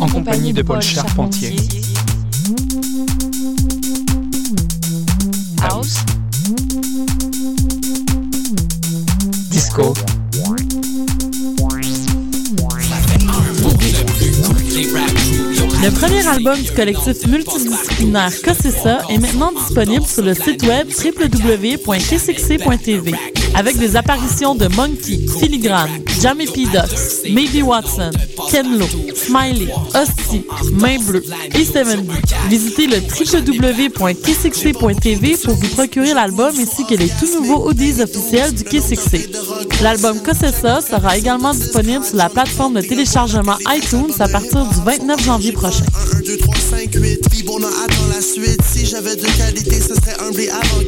En compagnie de Paul Charpentier. House, Disco, Le premier album du collectif multidisciplinaire Cossessa est maintenant disponible sur le site web www.kcxc.tv avec des apparitions de Monkey, Filigrane, Jamie P. Ducks, Maybe Watson, Ken Lo, Smiley, Hostie, Main Bleue et 70. Visitez le www.kcxc.tv pour vous procurer l'album ainsi que les tout nouveaux audios officiels du KCXC. L'album Cossessa sera également disponible sur la plateforme de téléchargement iTunes à partir du 29 janvier prochain. 1, 2, 3, 5, 8. Puis bon, on attend la suite. Si j'avais de qualité, ce serait humble et avant-gardiste.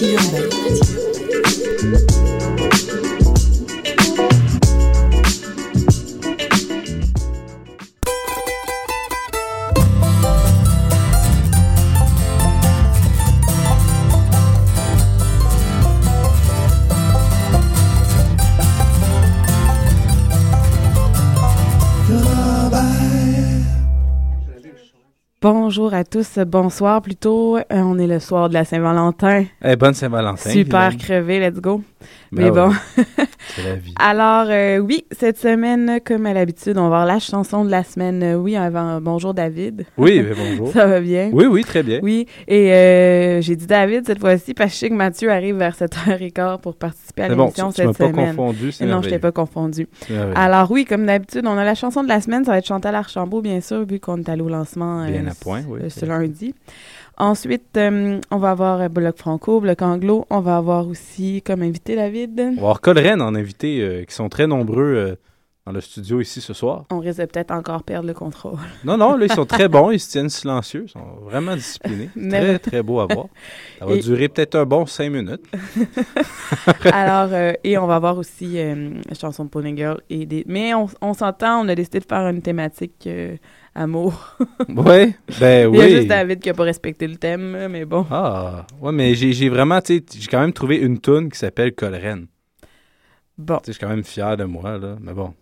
L'alternative urbaine. Bonjour à tous, bonsoir plutôt. Euh, on est le soir de la Saint-Valentin. Eh, bonne Saint-Valentin. Super crevé, let's go. Ben Mais ouais, bon. C'est la vie. Alors, euh, oui, cette semaine, comme à l'habitude, on va voir la chanson de la semaine. Euh, Oui, avant, bonjour David. Oui, mais bonjour. Ça va bien? Oui, oui, très bien. Oui, et euh, j'ai dit David cette fois-ci parce que je sais que Mathieu arrive vers 7h15 pour participer à C'est bon, l'émission tu, tu cette pas semaine. confondu, c'est non, je t'ai pas confondu. Alors oui, comme d'habitude, on a la chanson de la semaine, ça va être Chantal Archambault, bien sûr, vu qu'on est allé au lancement Bien à point, oui. ce- ce lundi. Ensuite, euh, on va avoir euh, Bloc Franco, Bloc Anglo. On va avoir aussi comme invité David. On va avoir Colren en invité, euh, qui sont très nombreux euh, dans le studio ici ce soir. On risque de peut-être encore perdre le contrôle. Non, non, là, ils sont très bons, ils se tiennent silencieux, ils sont vraiment disciplinés. Mais- Très, très beau à voir. Ça va Et- durer peut-être un bon cinq minutes. Alors, euh, et on va avoir aussi euh, la chanson de Pony Girl. Et des... Mais on, on s'entend, on a décidé de faire une thématique euh, amour. Oui, ben Il y a oui. juste David qui n'a pas respecté le thème, mais bon. Ah, ouais, mais j'ai vraiment, tu sais, j'ai quand même trouvé une toune qui s'appelle Colren. Bon. Tu sais, je suis quand même fier de moi, là, mais bon.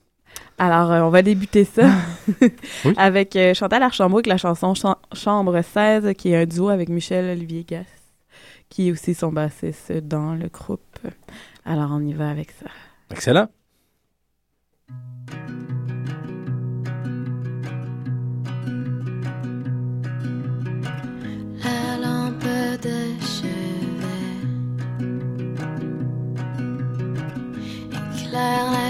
Alors, euh, on va débuter ça Oui. avec euh, Chantal Archambault avec la chanson Cham- Chambre 16, qui est un duo avec Michel Olivier Gass, qui est aussi son bassiste dans le groupe. Alors, on y va avec ça. Excellent. La lampe de chevet éclaire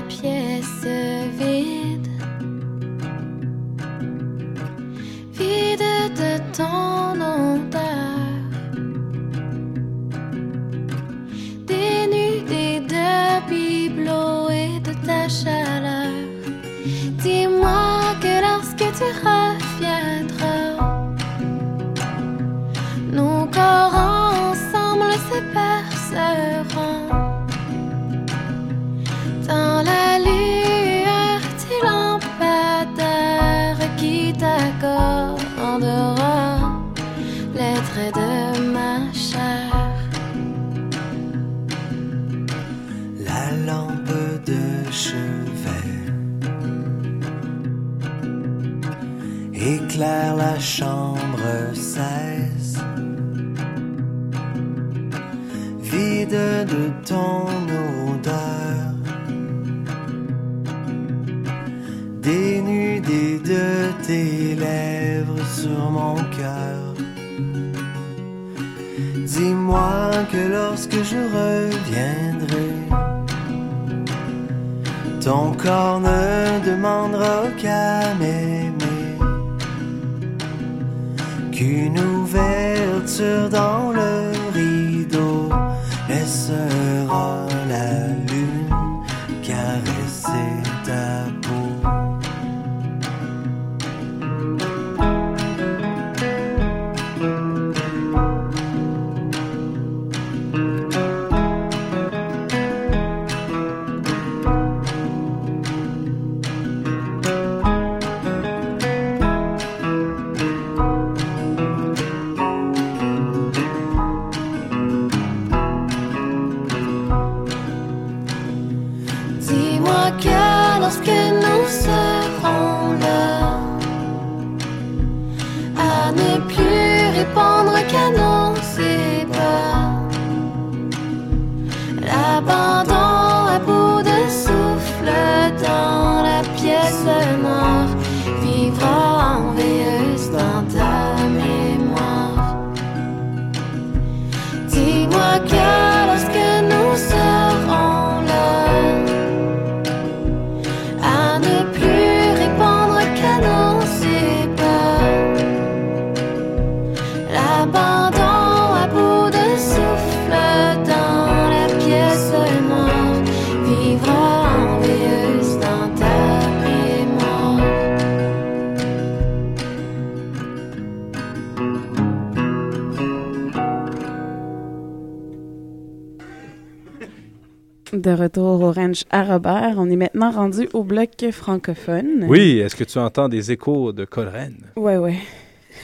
De retour au ranch à Robert, on est maintenant rendu au bloc francophone. Oui, est-ce que tu entends des échos de Coleraine? Oui, oui.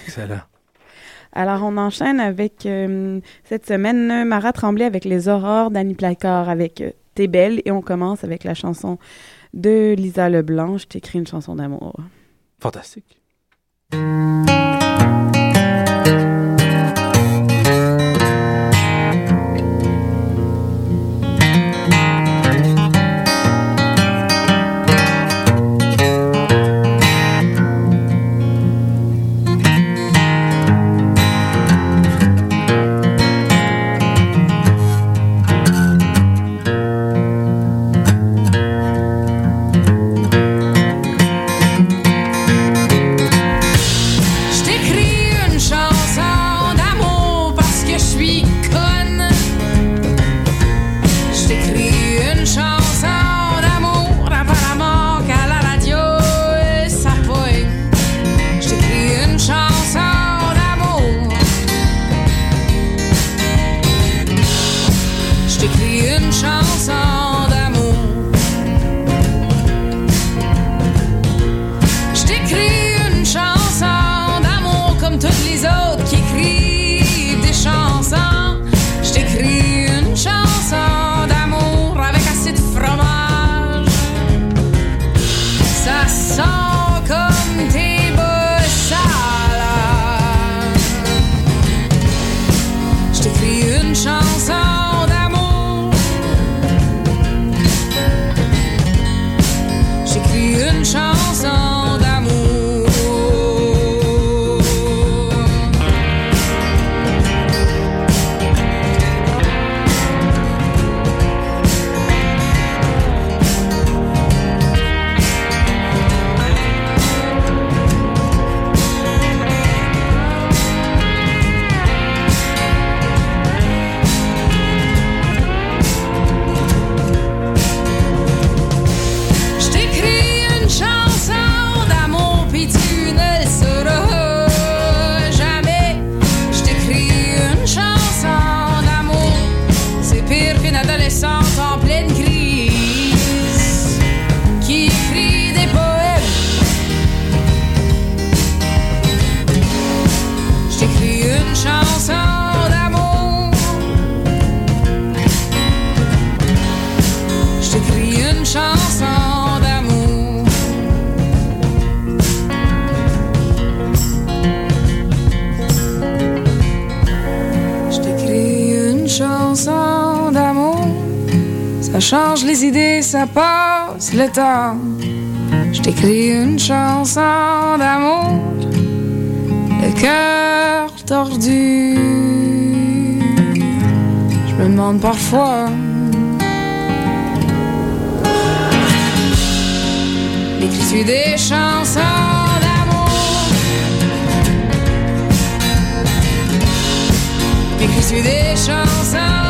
Excellent. Alors, on enchaîne avec euh, cette semaine Mara Tremblay avec Les Aurores d'Annie Placard avec euh, T'es belle et on commence avec la chanson de Lisa Leblanc, Je t'écris une chanson d'amour. Fantastique. change les idées, ça passe le temps. Je t'écris une chanson d'amour, le cœur tordu. Je me demande parfois. L'écriture des chansons. Écris-tu des chansons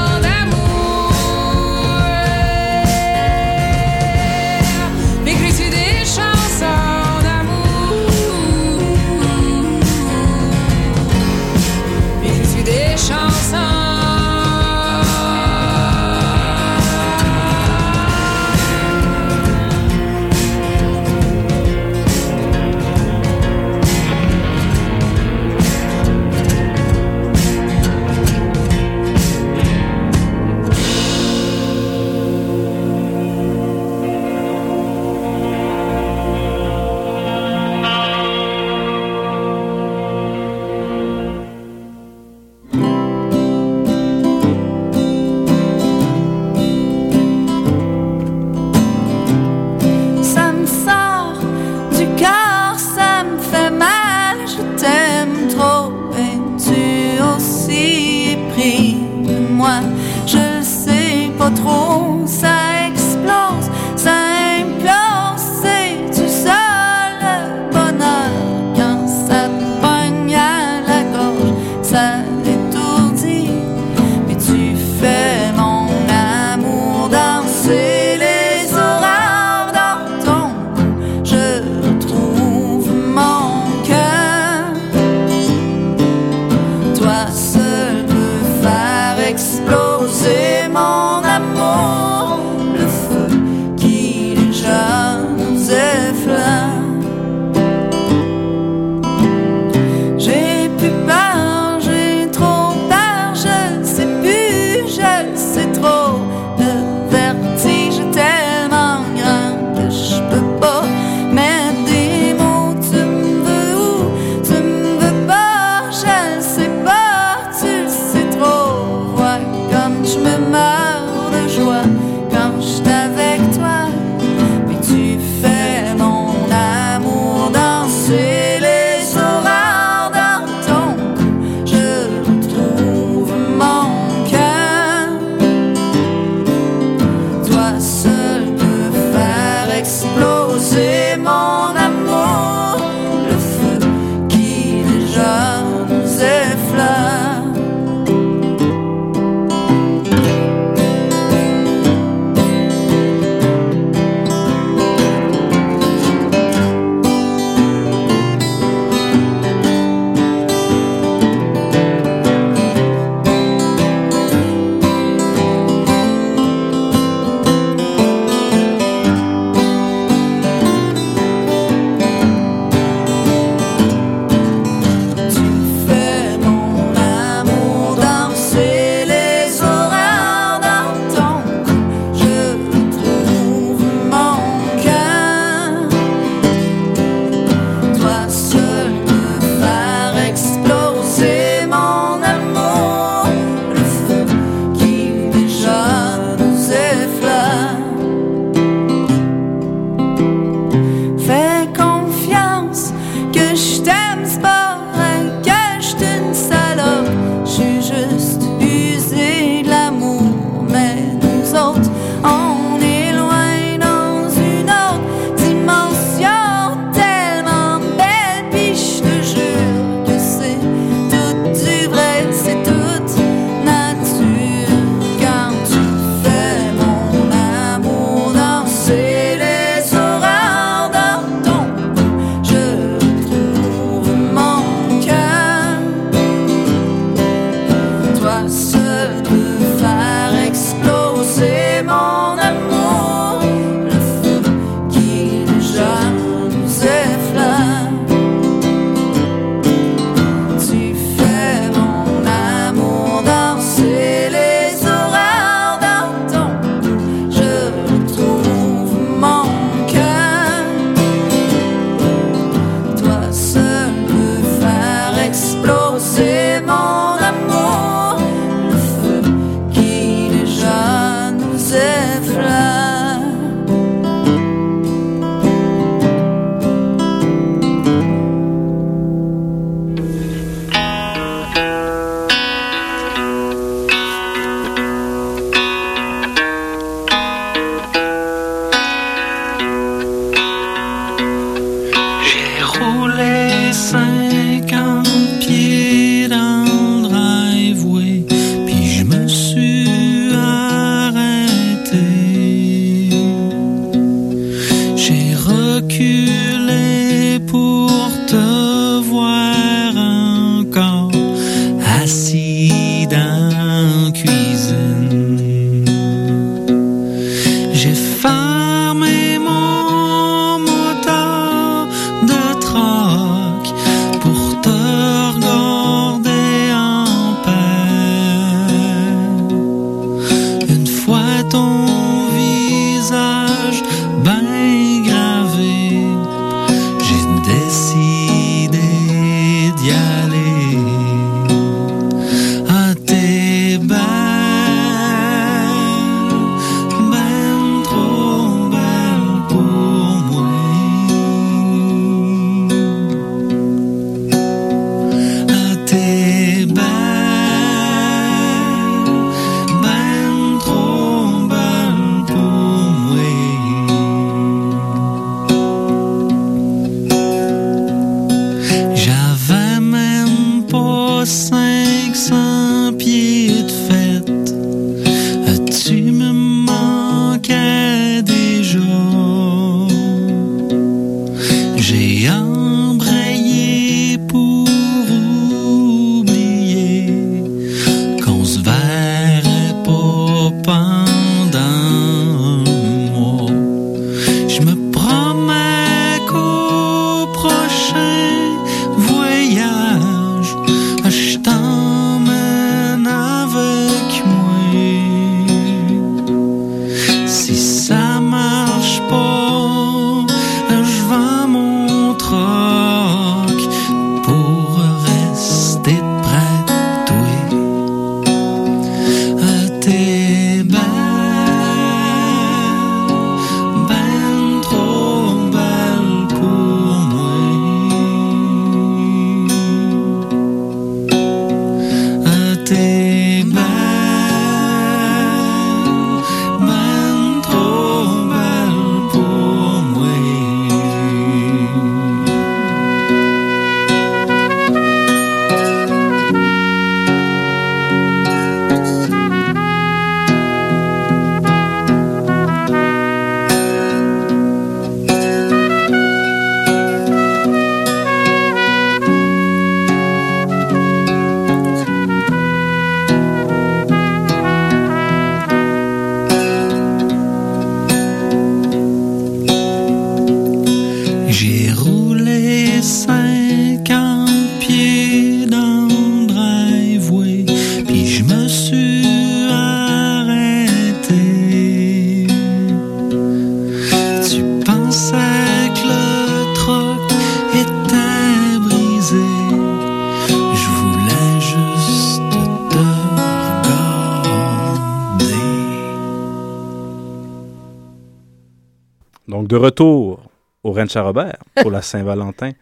de retour au Ranch à Robert pour la Saint-Valentin.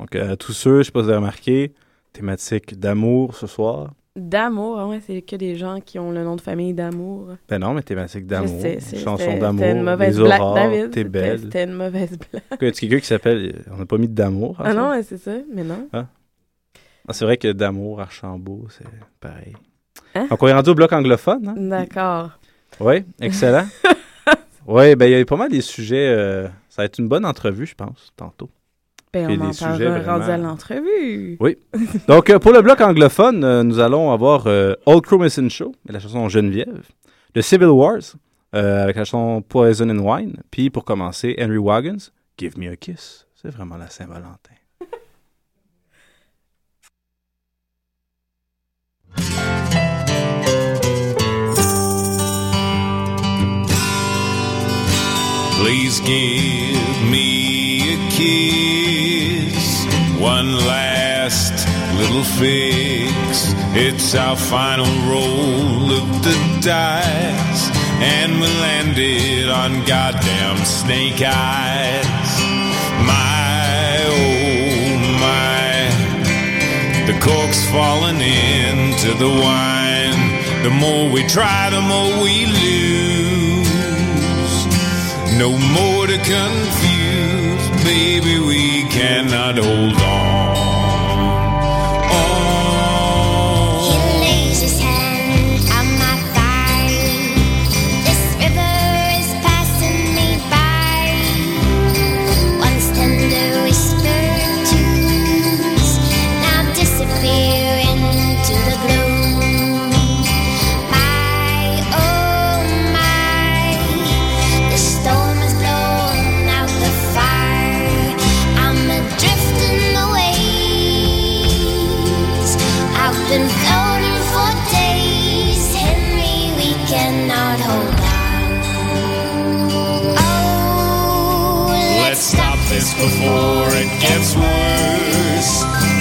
Donc, euh, tous ceux, je sais pas si vous avez remarqué, thématique d'amour ce soir. D'amour, ah ouais, c'est que des gens qui ont le nom de famille d'amour. Ben non, mais thématique d'amour. Chanson d'amour. Une mauvaise les blague, aurores. T'es belle. C'était une mauvaise blague. Y a quelqu'un qui s'appelle. On n'a pas mis d'amour. Ah non, c'est ça, mais non. Ah, c'est vrai que d'amour, Archambault, c'est pareil. Hein? Donc, on est rendu au bloc anglophone. Hein? D'accord. Oui, excellent. oui, ben il y a pas mal des sujets. euh, ça va être une bonne entrevue, je pense, tantôt. Ben, Puis on en parlera rendu à l'entrevue. Oui. Donc, euh, pour le bloc anglophone, euh, nous allons avoir Old Crow Missing Show, la chanson Geneviève, le Civil Wars, avec la chanson Poison and Wine, puis pour commencer, Henry Waggins, Give Me a Kiss. C'est vraiment la Saint-Valentin. Please give me a kiss, one last little fix. It's our final roll of the dice, and we landed on goddamn snake eyes. My oh my, the cork's falling into the wine. The more we try, the more we lose. No more to confuse, baby, we cannot hold on. Before it gets worse.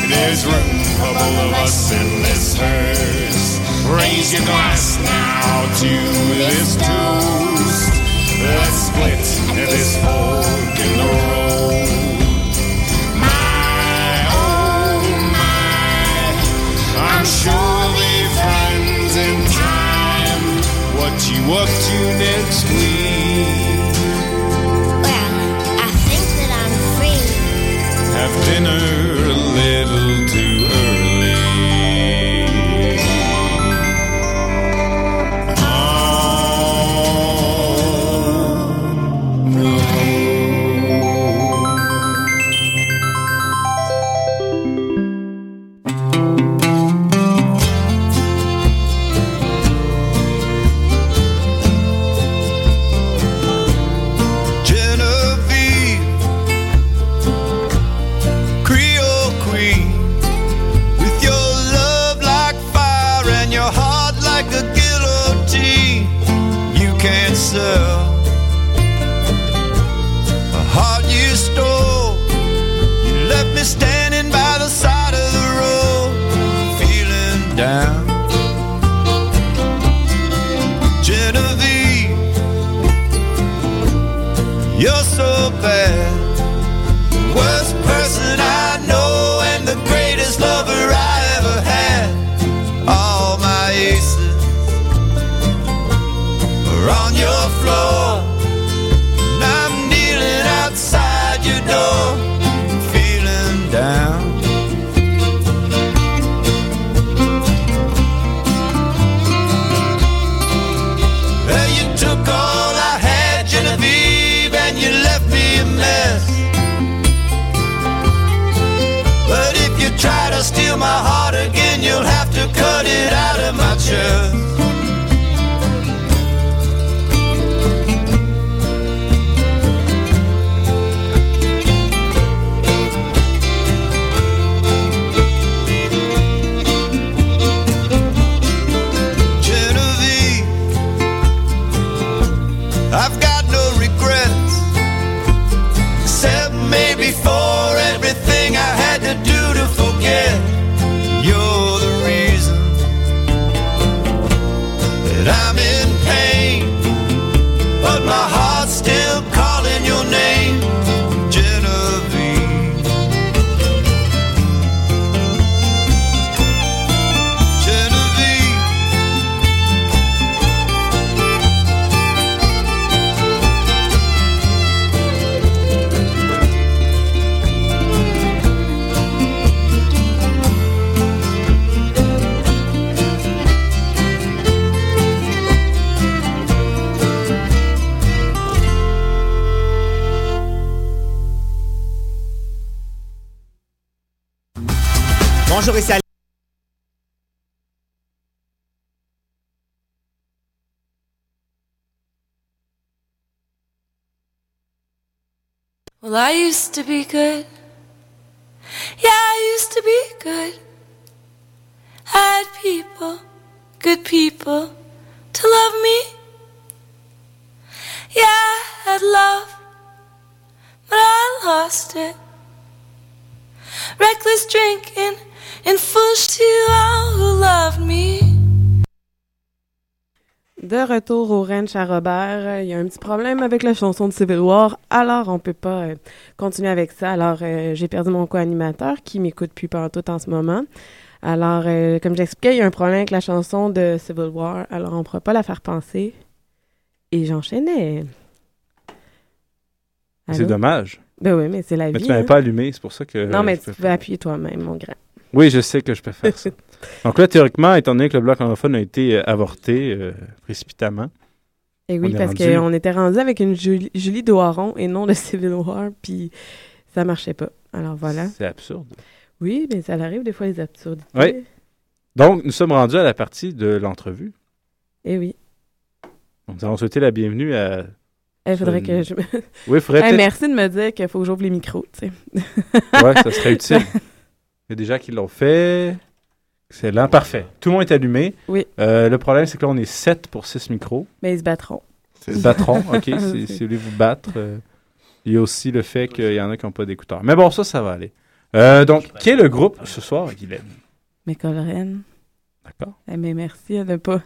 There's room for both of us in this hearse. Raise your glass now to this toast. Let's split this fork in the road. My, oh my, I'm sure we'll friends in time. What you up to next week? Dinner a little too Well, I used to be good. Yeah, I used to be good. I had people, good people, to love me. Yeah, I had love, but I lost it. Reckless drinking and foolish to all who loved me. De retour au ranch à Robert, il y a un petit problème avec la chanson de Civil War, alors on peut pas euh, continuer avec ça. Alors euh, j'ai perdu mon co-animateur qui m'écoute plus tout en ce moment. Alors euh, comme j'expliquais, il y a un problème avec la chanson de Civil War, alors on pourra pas la faire penser. Et j'enchaînais. C'est dommage. Ben oui, mais c'est la Mais vie. tu m'avais hein. pas allumé, c'est pour ça que. Non, mais tu peux appuyer toi-même, mon grand. Oui, je sais que je peux faire ça. Donc là, théoriquement, étant donné que le bloc anglophone a été euh, avorté euh, précipitamment. Et oui, on est parce rendu- qu'on était rendu avec une Julie, Julie Doiron et non de Civil War, puis ça marchait pas. Alors voilà. C'est absurde. Oui, mais ça arrive des fois les absurdités. Oui. Donc, nous sommes rendus à la partie de l'entrevue. Et oui. Nous allons souhaiter la bienvenue à. Il faudrait Une- que je me... Oui, il faudrait Hey, Merci de me dire qu'il faut que j'ouvre les micros, tu sais. Ouais, ça serait utile. Il y a des gens qui l'ont fait. Excellent, parfait. Tout le monde est allumé. Oui. Euh, le problème, c'est que là, on est 7 pour 6 micros. Mais ils se battront. Ils se battront, OK. si, si vous voulez vous battre. euh. Il y a aussi le fait qu'il y en a qui n'ont pas d'écouteurs. Mais bon, ça, ça va aller. Euh, donc, qui est le groupe ce soir, Guylaine? Colren. D'accord. Eh, mais merci de pas.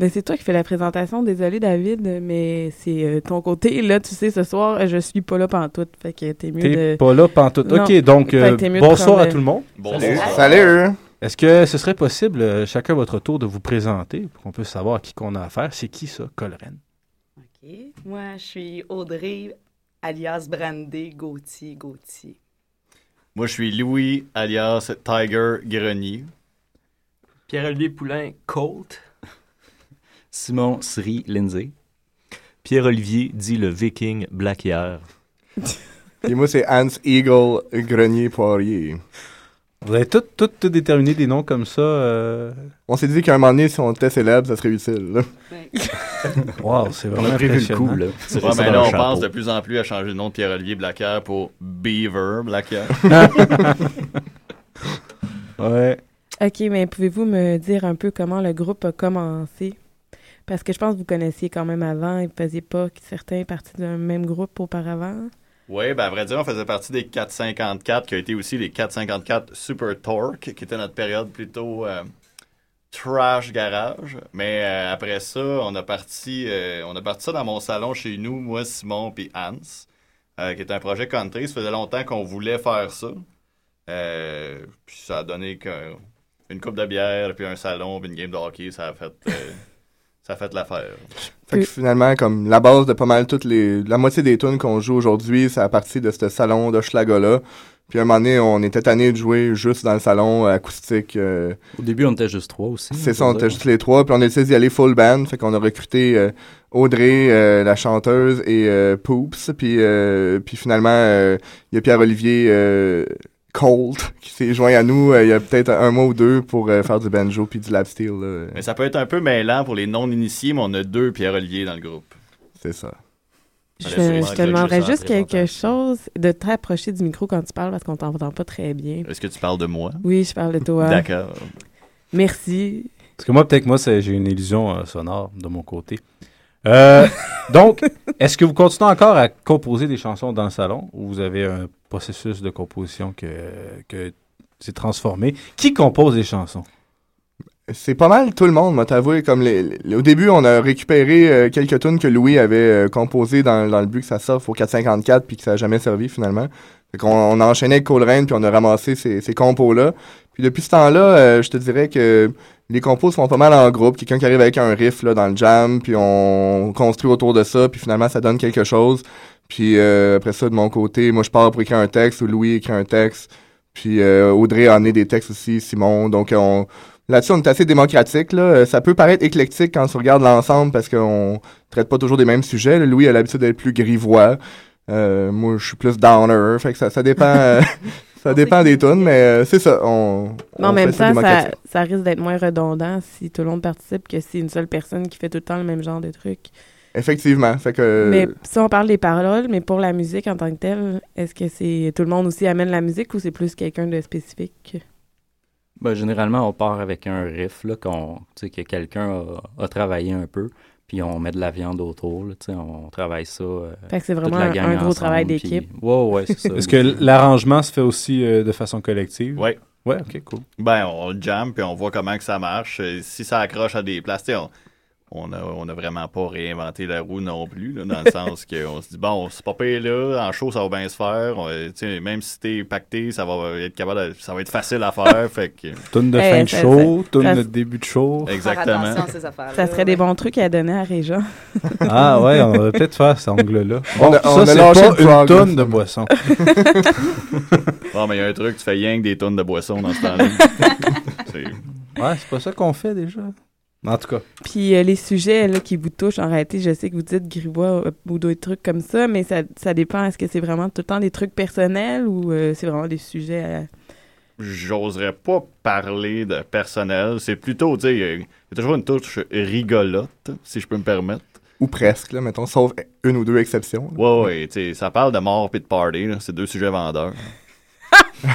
Ben, c'est toi qui fais la présentation. Désolé, David, mais c'est euh, ton côté. Là, tu sais, ce soir, je suis pas là pantoute. Fait que t'es mieux T'es de. pas là pantoute. Non. OK, donc, Fait euh, que t'es mieux de bonsoir à tout le monde. Bonsoir. Salut. Est-ce que ce serait possible, euh, chacun votre tour, de vous présenter pour qu'on puisse savoir à qui qu'on a affaire? C'est qui, ça, Colren? OK. Moi, je suis Audrey, alias Brandé Gauthier Gauthier. Moi, je suis Louis, alias Tiger Grenier. Pierre-Olivier Poulain, Colt. Simon Sri Lindsay. Pierre-Olivier dit le viking Black Hier. Et moi, c'est Hans Eagle Grenier Poirier. Vous avez tous tout, tout déterminé des noms comme ça? euh? On s'est dit qu'à un moment donné, si on était célèbre, ça serait utile. là. Wow, c'est On vraiment a prévu le impressionnant. coup, là. C'est Ouais, resté dans là, le on chapeau. pense de plus en plus à changer le nom de Pierre-Olivier Blacker pour Beaver Blacker. ouais. OK, mais pouvez-vous me dire un peu comment le groupe a commencé? Parce que je pense que vous connaissiez quand même avant et vous faisiez pas certains partie d'un même groupe auparavant. Oui, ben à vrai dire, on faisait partie des 454, qui a été aussi les 454 Super Torque, qui était notre période plutôt euh, trash garage. Mais euh, après ça, on a parti euh, on a parti ça dans mon salon chez nous, moi, Simon puis Hans, euh, qui est un projet country. Ça faisait longtemps qu'on voulait faire ça. Puis ça a donné que- une coupe de bière, puis un salon, puis une game de hockey, ça a fait, ça a fait l'affaire. Fait que finalement, comme la base de pas mal toutes les. La moitié des tunes qu'on joue aujourd'hui, c'est à partir de ce salon de Schlaga-là. Puis à un moment donné, on était tanné de jouer juste dans le salon euh, acoustique. euh, Au début, on était juste trois aussi. C'est ça, on était juste les trois. Puis on a décidé d'y aller full band. Fait qu'on a recruté euh, Audrey, euh, la chanteuse, et euh, Poops. Puis, euh, puis finalement, euh, il y a Pierre-Olivier Colt qui s'est joint à nous euh, il y a peut-être un mois ou deux pour euh, faire du banjo puis du lap steel. là. Mais ça peut être un peu mêlant pour les non-initiés, mais on a deux Pierre-Olivier dans le groupe. C'est ça. Je, je te demanderais juste quelque chose de très approcher du micro quand tu parles parce qu'on t'entend pas très bien. Est-ce que tu parles de moi? Oui, je parle de toi. D'accord. Merci. Parce que moi, peut-être que moi, j'ai une illusion euh, sonore de mon côté. Euh, donc, est-ce que vous continuez encore à composer des chansons dans le salon ou vous avez un processus de composition que, que c'est transformé? Qui compose les chansons? C'est pas mal tout le monde, m'a t'avoué. Comme au début, on a récupéré euh, quelques tunes que Louis avait euh, composées dans, le but que ça sorte au 454 puis que ça a jamais servi finalement. Fait on a enchaîné avec Coleraine puis on a ramassé ces, compos-là. Puis depuis ce temps-là, je te dirais que les compos se font pas mal en groupe. Quelqu'un qui arrive avec un riff là, dans le jam, puis on construit autour de ça, puis finalement ça donne quelque chose. Puis euh, après ça, de mon côté, moi je pars pour écrire un texte, ou Louis écrit un texte. Puis euh, Audrey a amené des textes aussi, Simon. Donc on là-dessus, on est assez démocratique. Là. Euh, Ça peut paraître éclectique quand tu regardes l'ensemble parce qu'on traite pas toujours des mêmes sujets. Louis a l'habitude d'être plus grivois. Euh, moi, je suis plus downer. Fait que ça, ça dépend. ça dépend des tunes, mais euh, c'est ça. On, Mais en on même ça temps, ça, ça risque d'être moins redondant si tout le monde participe que si une seule personne qui fait tout le temps le même genre de truc. Effectivement. Fait que. Mais si on parle des paroles, mais pour la musique en tant que telle, est-ce que c'est tout le monde aussi amène la musique ou c'est plus quelqu'un de spécifique? Ben, généralement, on part avec un riff, là, qu'on, tu sais, que quelqu'un a, a travaillé un peu, puis on met de la viande autour, là, tu sais, on travaille ça. euh, Fait que c'est vraiment un- gros ensemble, travail puis- d'équipe. Ouais, ouais, c'est ça. Est-ce que l'arrangement se fait aussi euh, de façon collective? Oui. Ouais, ok, cool. Ben, on jam, puis on voit comment que ça marche. Si ça accroche à des places, tu sais, on, on a, on a vraiment pas réinventé la roue non plus, là, dans le sens qu'on se dit, bon, c'est pas payé là, en show, ça va bien se faire. On, euh, tu sais, même si t'es pacté, ça va être capable de- ça va être facile à faire. fait que... Tune de Eh, fin de show, ça- de début de show. Exactement. ces. Ça serait des bons trucs à donner à Réjean. Ah ouais, on va peut-être faire cet angle-là. On Bon, a- on ça, a c'est pas le une tonne de boisson. Bon, mais il y a un truc, tu fais rien que des tonnes de boissons dans ce temps-là. Ouais, c'est pas ça qu'on fait déjà. En tout cas. Puis euh, les sujets là, qui vous touchent, en réalité, je sais que vous dites grivois euh, ou d'autres trucs comme ça, mais ça, ça dépend. Est-ce que c'est vraiment tout le temps des trucs personnels ou euh, c'est vraiment des sujets à... J'oserais pas parler de personnel. C'est plutôt, tu sais, il y a- il y a toujours une touche rigolote, si je peux me permettre. Ou presque, là, mettons, sauf une ou deux exceptions. là. Ouais, ouais, tu sais, ça parle de mort et de party, là. C'est deux sujets vendeurs.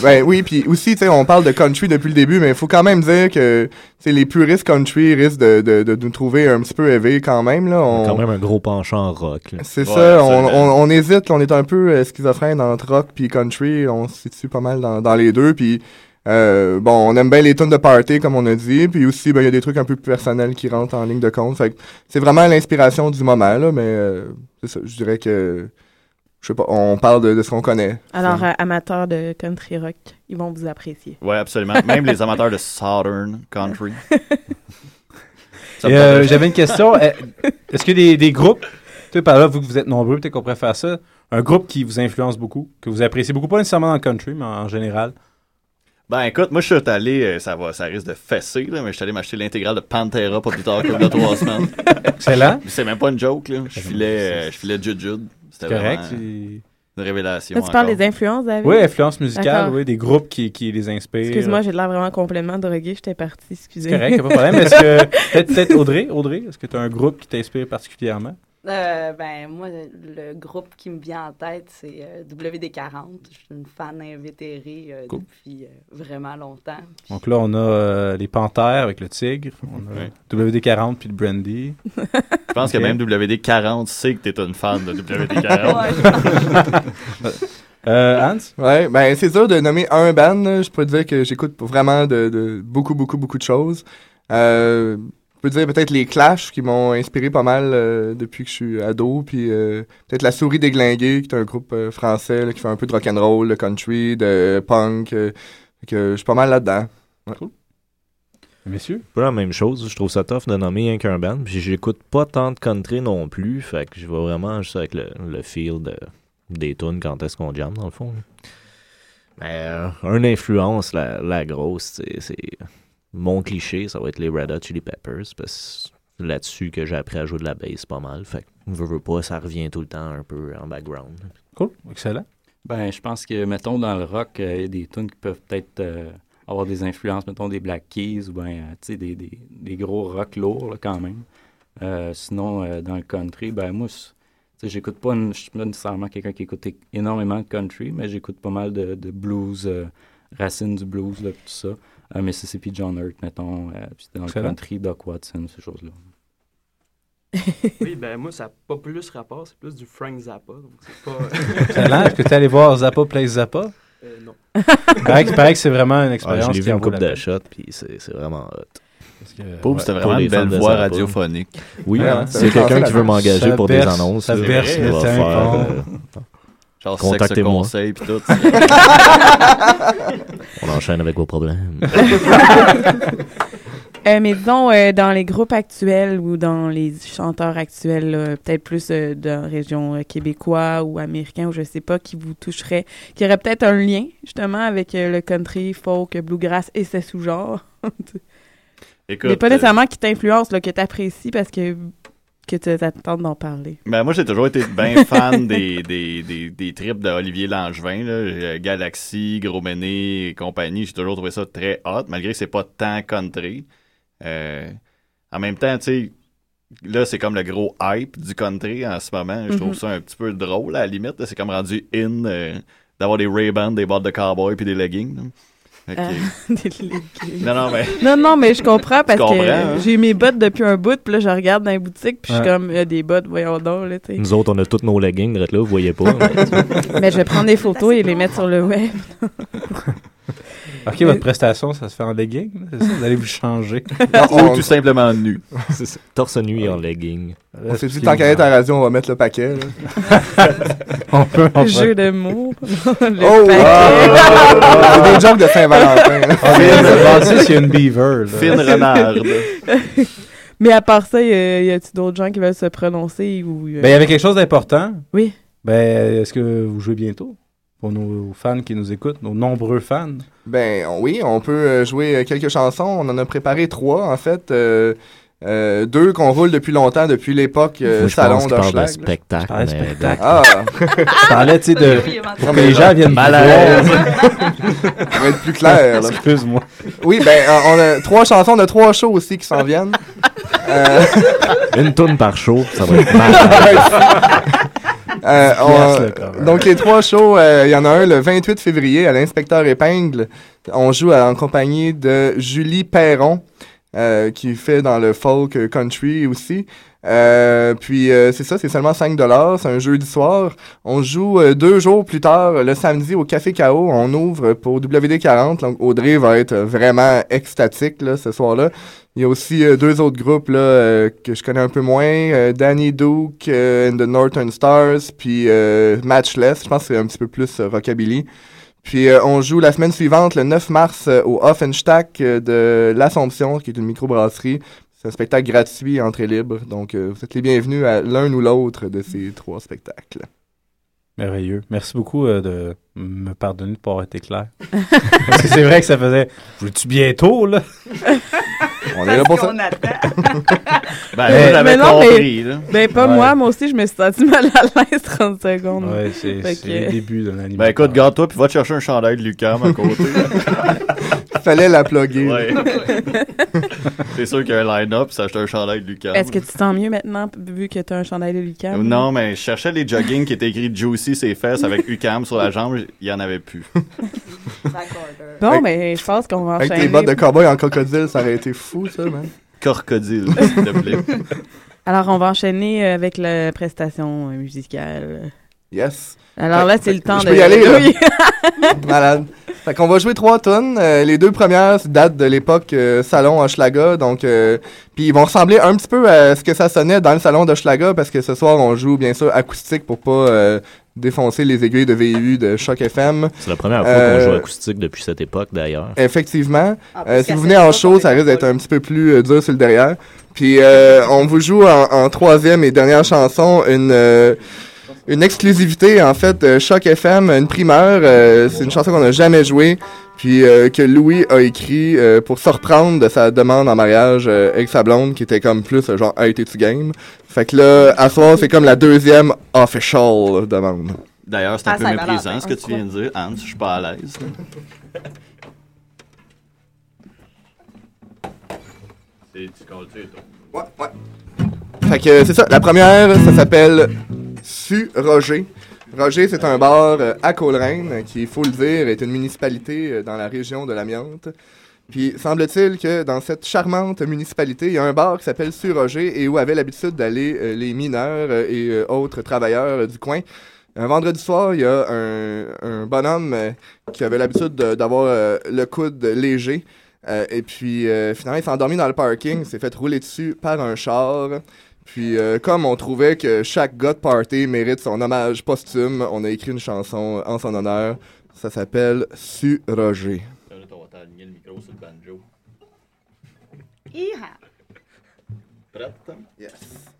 ben oui, puis aussi, tu sais, on parle de country depuis le début, mais il faut quand même dire que tu sais, les puristes country risquent de, de, de nous trouver un petit peu élevés quand même. Là. On, Quand même un gros penchant rock. là. C'est ça, on, on, on hésite, on est un peu euh, schizophrène entre rock puis country, on se situe pas mal dans, dans les deux, puis euh, bon, on aime bien les tunes de party comme on a dit, puis aussi ben il y a des trucs un peu plus personnels qui rentrent en ligne de compte. Fait que c'est vraiment l'inspiration du moment là, mais euh, c'est ça, je dirais que je sais pas, on parle de, de ce qu'on connaît. Alors, euh, amateurs de country rock, ils vont vous apprécier. Ouais, absolument. Même les amateurs de Southern Country. Euh, J'avais une question. Euh, Est-ce qu'il y a des, des groupes, tu sais, par là, vous que vous êtes nombreux, peut-être qu'on pourrait faire ça, un groupe qui vous influence beaucoup, que vous appréciez beaucoup, pas nécessairement dans le country, mais en, en général? Ben écoute, moi je suis allé, euh, ça va, ça risque de fesser, là, mais je suis allé m'acheter l'intégrale de Pantera pas plus tard que de trois semaines. Excellent. C'est même pas une joke, là. Je filais, euh, je filais Jude Jude. C'était Correct, une révélation. Là, tu parles des influences, David? Oui, influence musicale, D'accord. oui, des groupes qui, qui les inspirent. Excuse-moi, j'ai de l'air vraiment complètement droguée. J'étais partie, excusez. C'est correct, pas de problème. Est-ce que, peut-être, peut-être Audrey, Audrey, est-ce que tu as un groupe qui t'inspire particulièrement? Euh, ben, moi, le groupe qui me vient en tête, c'est euh, WD-40. Je suis une fan invétérée euh, Cool. depuis euh, vraiment longtemps. Donc là, on a euh, les Panthères avec le Tigre, on a WD-40 puis le Brandy. Je pense que même WD-40 sait que t'es une fan de WD-40. Euh, Hans? Ouais, ben c'est dur de nommer un band. là. Je peux dire que j'écoute vraiment de, de beaucoup, beaucoup, beaucoup de choses. Euh, je peux dire peut-être les Clash qui m'ont inspiré pas mal euh, depuis que je suis ado. Puis euh, peut-être La Souris Déglinguée, qui est un groupe euh, français là, qui fait un peu de rock'n'roll, de country, de punk. euh, fait que je suis pas mal là-dedans. Ouais. Messieurs? Pas la même chose. Je trouve ça tough de nommer un qu'un band. Puis j'écoute pas tant de country non plus. Fait que je vais vraiment juste avec le, le feel de, des tunes quand est-ce qu'on jam dans le fond. Mais euh, une influence, la, la grosse, c'est mon cliché, ça va être les Red Hot Chili Peppers. Parce que c'est là-dessus que j'ai appris à jouer de la bass pas mal. Fait que veux, veux pas, ça revient tout le temps un peu en background. Cool, excellent. Ben, je pense que, mettons, dans le rock, euh, il y a des tunes qui peuvent peut-être euh, avoir des influences, mettons, des Black Keys ou ben, euh, tu sais, des, des, des gros rock lourds, là, quand même. Euh, sinon, euh, dans le country, ben, moi, c'est- tu sais, j'écoute pas, une- je suis pas nécessairement quelqu'un qui écoute énormément de country, mais j'écoute pas mal de, de blues, euh, racines du blues, là, tout ça. Euh, Mississippi John Hurt, mettons, euh, puis dans le country, Doc Watson, ces choses-là. oui, ben moi, ça n'a pas plus rapport, c'est plus du Frank Zappa. Donc c'est pas... Excellent. Est-ce que tu es allé voir Zappa Place Zappa? Euh, non. Paraît que, paraît que c'est vraiment une Ah, expérience je l'ai qui vu une coupe de shot, puis c'est c'est vraiment hot. Pauvre, c'était Pour vraiment les une belle voix radiophonique. Oui, Ouais, c'est quelqu'un qui veut m'engager pour berce- des annonces. ça il le Genre sexe conseil puis tout. On enchaîne avec vos problèmes. Euh, mais disons, euh, dans les groupes actuels ou dans les chanteurs actuels, peut-être plus euh, de la région euh, québécois ou américain ou je sais pas, qui vous toucherait, qui aurait peut-être un lien justement avec euh, le country, folk, bluegrass et ses sous-genres. Écoute, mais pas nécessairement qui t'influence, là, que t'apprécies parce que que tu t'attends d'en parler? Ben, moi, j'ai toujours été bien fan des, des, des, des trips d'Olivier Langevin, là, euh, Galaxy, Gros Méné et compagnie. J'ai toujours trouvé ça très hot, malgré que c'est pas tant country. Euh, en même temps, tu sais, là, c'est comme le gros hype du country en ce moment. Je trouve Mhm. ça un petit peu drôle, à la limite. C'est comme rendu in euh, d'avoir des Ray-Ban, des bottes de cowboy puis des leggings. là. Euh. Non, non, mais... Non, non, mais je comprends parce comprends, que hein? j'ai mes bottes depuis un bout, puis là, je regarde dans les boutiques, puis je suis comme, il y a des bottes, voyons donc, là. Nous autres, on a tous nos leggings, là, vous voyez pas. mais- Mais je vais prendre des photos et les mettre sur le web. OK, votre prestation, ça se fait en legging, c'est ça? Vous allez vous changer. Ou tout simplement nu. C'est ça. Torse nu et en legging. On s'est dit, tant qu'à être à la radio, on va mettre le paquet. on peut, on peut. Jeu de mots. Le Oh! paquet. Ah! C'est des jokes de Saint-Valentin. Francis, il y a une beaver. là. Fine renarde. Mais à part ça, y a- y a-tu d'autres gens qui veulent se prononcer ou... euh, Ben, il y avait quelque chose d'important. Oui. Ben, est-ce que vous jouez bientôt? Pour nos fans qui nous écoutent, nos nombreux fans. Ben on- oui, on peut euh, jouer euh, quelques chansons. On en a préparé trois, en fait. Euh, euh, deux qu'on roule depuis longtemps, depuis l'époque euh, je salon de d'Hochelag. spectacle. Je spectacle. Ah! Je parlais, tu sais, de. Non, que mais les gens viennent voir. Ça va être plus clair. là. Excuse-moi. Oui, ben on a trois chansons de trois shows aussi qui s'en viennent. Euh, Une tourne par show, ça va être mal. Euh, on- Yes, donc, les trois shows, euh, il y en a un le 28 février à l'Inspecteur Épingle. On joue en compagnie de Julie Perron, euh, qui fait dans le folk country aussi. Puis c'est ça, c'est seulement 5 c'est un jeudi soir. On joue deux jours plus tard, le samedi au Café KO. On ouvre pour WD40. Donc Audrey va être vraiment extatique là, ce soir-là. Il y a aussi euh, deux autres groupes là, euh, que je connais un peu moins. euh, Danny Duke euh, and the Northern Stars, puis euh, Matchless. Je pense que c'est un petit peu plus euh, rockabilly. Puis euh, on joue la semaine suivante, le 9 mars, euh, au Offenstack euh, de l'Assomption, qui est une microbrasserie. C'est un spectacle gratuit, entrée libre. Donc euh, vous êtes les bienvenus à l'un ou l'autre de ces trois spectacles. Merveilleux. Merci beaucoup euh, de me pardonner de pas avoir été clair. Parce que c'est vrai que ça faisait. Veux-tu bientôt, là? On est là pour ça. Ben, Mais- mais non, mais- compris, là. Ben, pas Ouais. moi. Moi aussi, je me suis senti mal à l'aise 30 secondes. Ouais, c'est c'est que- le début de l'animation. Ben écoute, garde-toi puis va te chercher un chandail de Lucam à côté. Fallait la plugger. Ouais. c'est sûr qu'il y a un line-up, s'acheter un chandail de Lucam. Est-ce que tu te sens mieux maintenant, vu que tu as un chandail de Lucam? Non, mais je cherchais les jogging qui étaient écrits Juicy ses fesses avec UCAM sur la jambe, il y en avait plus. Bon, mais je pense qu'on va Avec enchaîner. tes bottes de cowboy en crocodile, ça aurait été fou, ça, man. Crocodile, s'il te plaît. Alors, on va enchaîner avec la prestation euh, musicale. Yes. Alors là, c'est fait le temps je de... peux y aller, là? Oui. Malade. Fait qu'on va jouer trois tonnes. Euh, les deux premières datent de l'époque euh, salon Hochelaga. Donc, euh, puis ils vont ressembler un petit peu à ce que ça sonnait dans le salon d'Hochelaga parce que ce soir, on joue bien sûr acoustique pour pas euh, défoncer les aiguilles de VU de Choc FM. C'est la première fois Euh, qu'on joue acoustique depuis cette époque, d'ailleurs. Effectivement. Ah, Euh, si vous venez en show, ça risque d'être un petit peu plus euh, dur sur le derrière. Puis euh, on vous joue en, en troisième et dernière chanson une euh, une exclusivité en fait euh, Choc FM, une primeur. euh, c'est une chanson qu'on n'a jamais jouée. Puis euh, que Louis a écrit euh, pour se reprendre de sa demande en mariage euh, avec sa blonde qui était comme plus genre Hey t'es-tu game? Fait que là, à soir, c'est comme la deuxième official demande. D'ailleurs, c'est un Ah, peu méprisant ce que tu viens de dire, Hans, je suis pas à l'aise. C'est tu continues, toi? Ouais, ouais. Fait que c'est ça. La première, ça s'appelle Roger. Roger, c'est un bar euh, à Coleraine qui, il faut le dire, est une municipalité euh, dans la région de l'Amiante. Puis semble-t-il que dans cette charmante municipalité, il y a un bar qui s'appelle Su Roger et où avaient l'habitude d'aller euh, les mineurs et autres travailleurs du coin. Un vendredi soir, il y a un, un bonhomme qui avait l'habitude de- d'avoir le coude léger. Et puis, finalement, il s'est endormi dans le parking, s'est fait rouler dessus par un char. Puis, euh, comme on trouvait que chaque gars de party mérite son hommage posthume, on a écrit une chanson en son honneur. Ça s'appelle Su Roger. On va t'aligner le micro sur le banjo. Iha. Prête? Yes.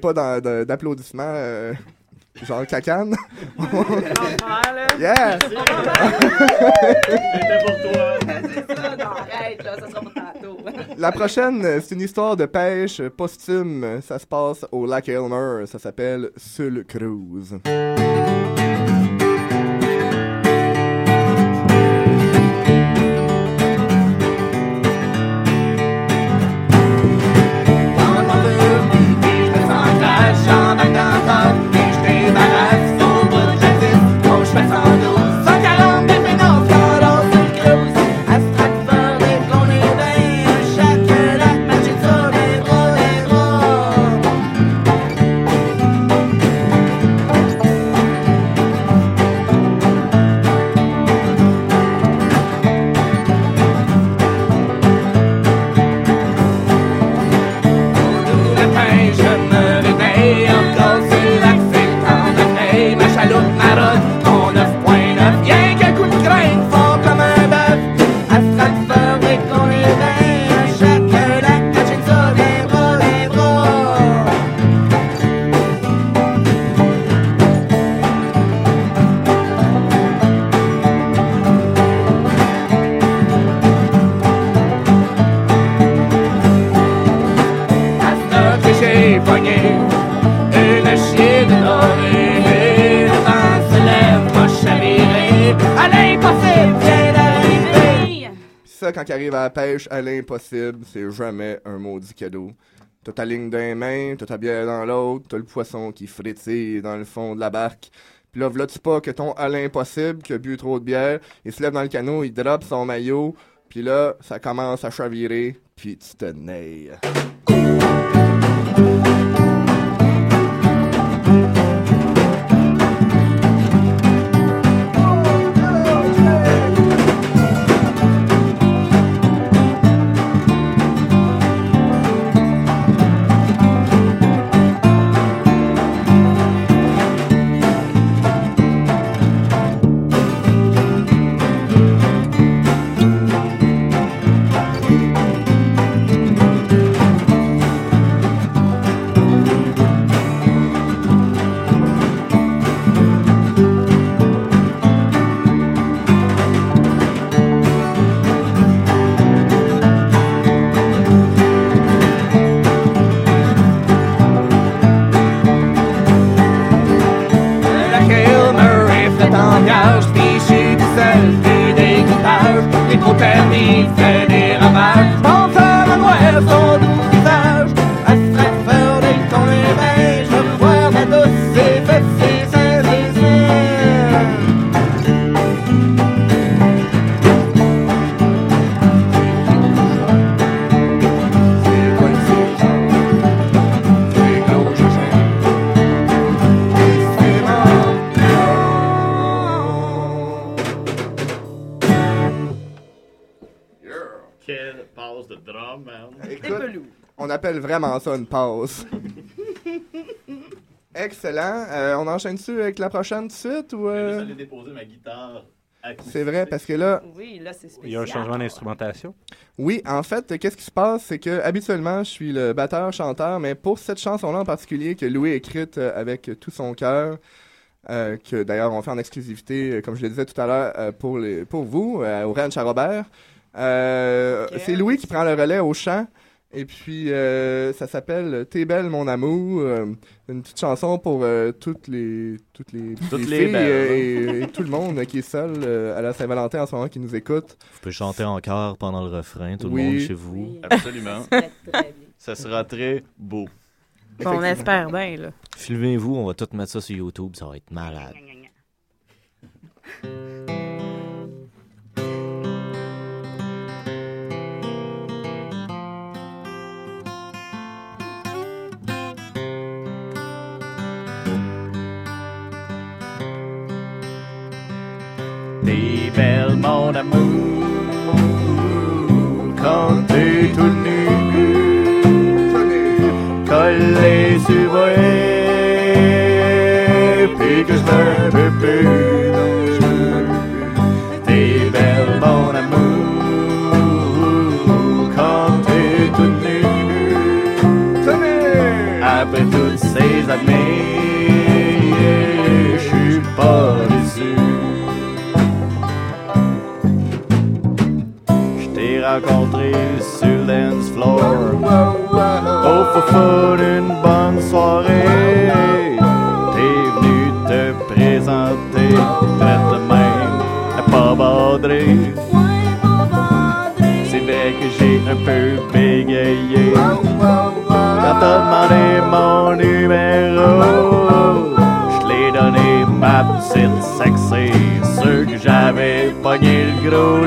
Pas dans- de- d'applaudissements, euh, genre cacane. yeah! C'était pour toi. C'est ça, non, arrête, là, ça sera pour tantôt. La prochaine, c'est une histoire de pêche posthume. Ça se passe au lac Elmer. Ça s'appelle Sul Cruise. Arrive à la pêche à l'impossible, c'est jamais un maudit cadeau. T'as ta ligne d'un main, t'as ta bière dans l'autre, t'as le poisson qui frétille dans le fond de la barque. Puis là, v'là-tu pas que ton à l'impossible, qui a bu trop de bière, il se lève dans le canot, il drop son maillot, puis là, ça commence à chavirer, puis tu te nais. Excellent. Euh, on enchaîne-tu avec la prochaine tout de suite ou... Je vais euh? aller déposer ma guitare. C'est vrai, parce que là... Oui, là, c'est spécial. Il y a un changement d'instrumentation. Oui, en fait, qu'est-ce qui se passe, c'est que habituellement, je suis le batteur-chanteur, mais pour cette chanson-là en particulier, que Louis a écrite euh, avec tout son cœur, euh, que d'ailleurs on fait en exclusivité, comme je le disais tout à l'heure, pour, les, pour vous, euh, au Ranch à Robert, euh, c'est Louis qui prend le relais au chant. Et puis, euh, ça s'appelle T'es belle, mon amour. euh, une petite chanson pour euh, toutes les toutes les, Toutes les filles, belles. euh, et, et tout le monde qui est seul euh, à la Saint-Valentin en ce moment qui nous écoute. Vous pouvez chanter en chœur pendant le refrain, tout Oui. le monde chez vous. Absolument. Ça sera très beau. On espère bien, là. Filmez-vous, on va tout mettre ça sur YouTube, ça va être malade. T'es belle, mon amour, quand t'es tout nu, collé sur moi, pour une bonne soirée. T'es venu te présenter, traite de même, pas badré. C'est vrai que j'ai un peu bégayé quand t'as demandé mon numéro. Je l'ai donné ma petite sexy, ceux que j'avais pogné le gros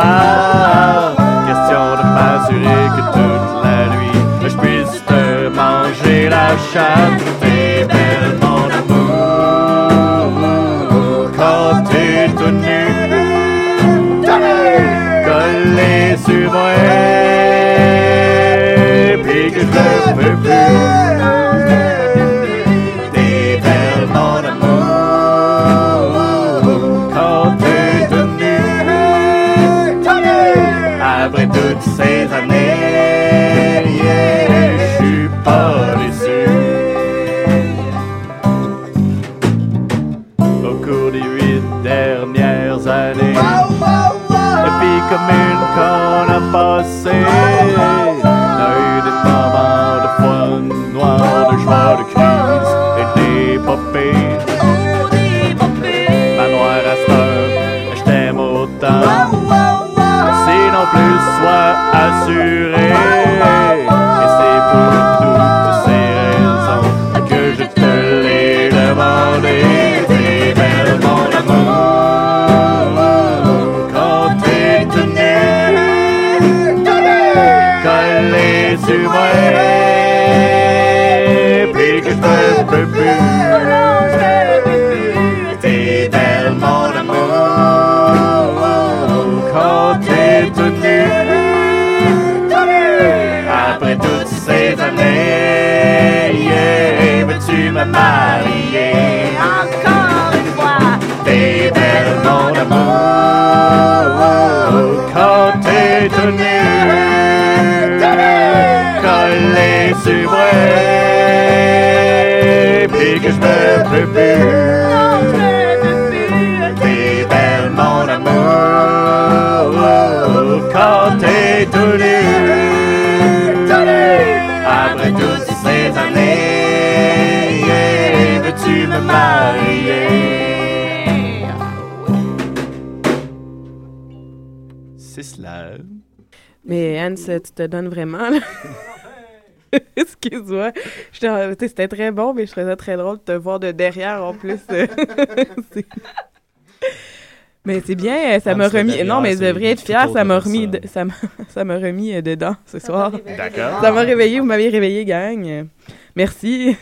son ça, tu te donnes vraiment. là. Excuse-moi. C'était très bon, mais je trouvais ça très drôle de te voir de derrière en plus. Mais c'est bien, euh, ça Ah, m'a remis. derrière, Non, mais je devrais être fière, ça m'a remis, ça. de- ça m'a ça m'a remis euh, dedans ce soir. D'accord. Ça m'a réveillé, vous m'avez réveillé, gang. Merci.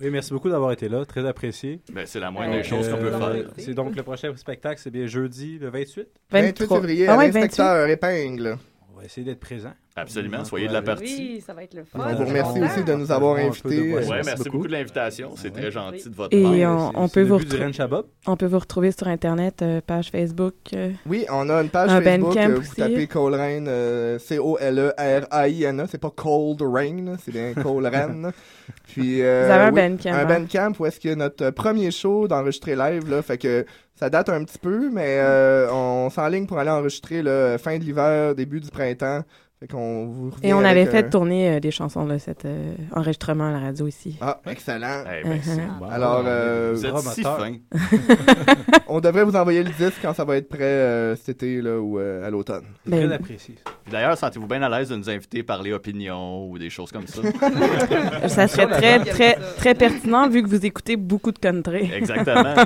Oui, merci beaucoup d'avoir été là. Très apprécié. Ben, c'est la moindre des choses qu'on peut euh, faire. C'est donc le prochain spectacle, c'est bien jeudi, le 28. 28 février, Ah à l'inspecteur épingle. Va essayer d'être présent. Absolument, soyez de la partie. Oui, ça va être le fun. On vous remercie aussi de nous avoir invités. Ouais, merci beaucoup de l'invitation. C'est très gentil de votre Et part. on, on peut vous retrouver- Ren Shabbat. on peut vous retrouver sur Internet, euh, page Facebook. euh, Oui, on a une page Un Facebook. Euh, vous aussi. tapez Cole Rain, euh, C-O-L-E-R-A-I-N-A. C'est pas Cold Rain, c'est bien Cole Rain. Puis, euh, Vous avez un oui, Bandcamp, Un hein? Bandcamp où est-ce qu'il y a notre premier show d'enregistré live. Là, fait que ça date un petit peu, mais euh, on s'enligne pour aller enregistrer là, fin de l'hiver, début du printemps. Fait qu'on vous revient Et on avait fait euh, tourner euh, des chansons de cet euh, enregistrement à la radio ici. Ah, excellent. Eh ben, c'est Uh-huh. bon. Alors, euh, Vous êtes si fin. on devrait vous envoyer le disque quand ça va être prêt euh, cet été là, ou euh, à l'automne. Ben, Très apprécié. D'ailleurs, sentez-vous bien à l'aise de nous inviter à parler opinion ou des choses comme ça? Ça serait très, très, très pertinent vu que vous écoutez beaucoup de country. Exactement.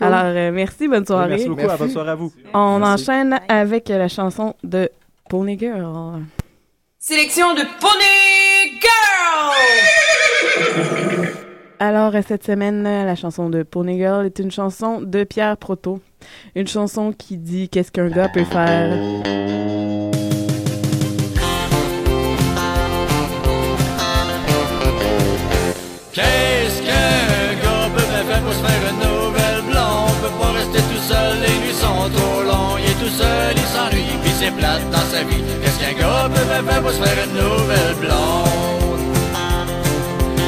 Alors, euh, merci, bonne soirée. Merci beaucoup, à bonne soirée à vous. On Merci. enchaîne avec la chanson de Pony Girl. Sélection de Pony Girl! Alors, euh, cette semaine, euh, la chanson de Pony Girl est une chanson de Pierre Proto. Une chanson qui dit qu'est-ce qu'un gars peut faire. Qu'est-ce qu'un gars peut faire pour se faire une nouvelle blonde?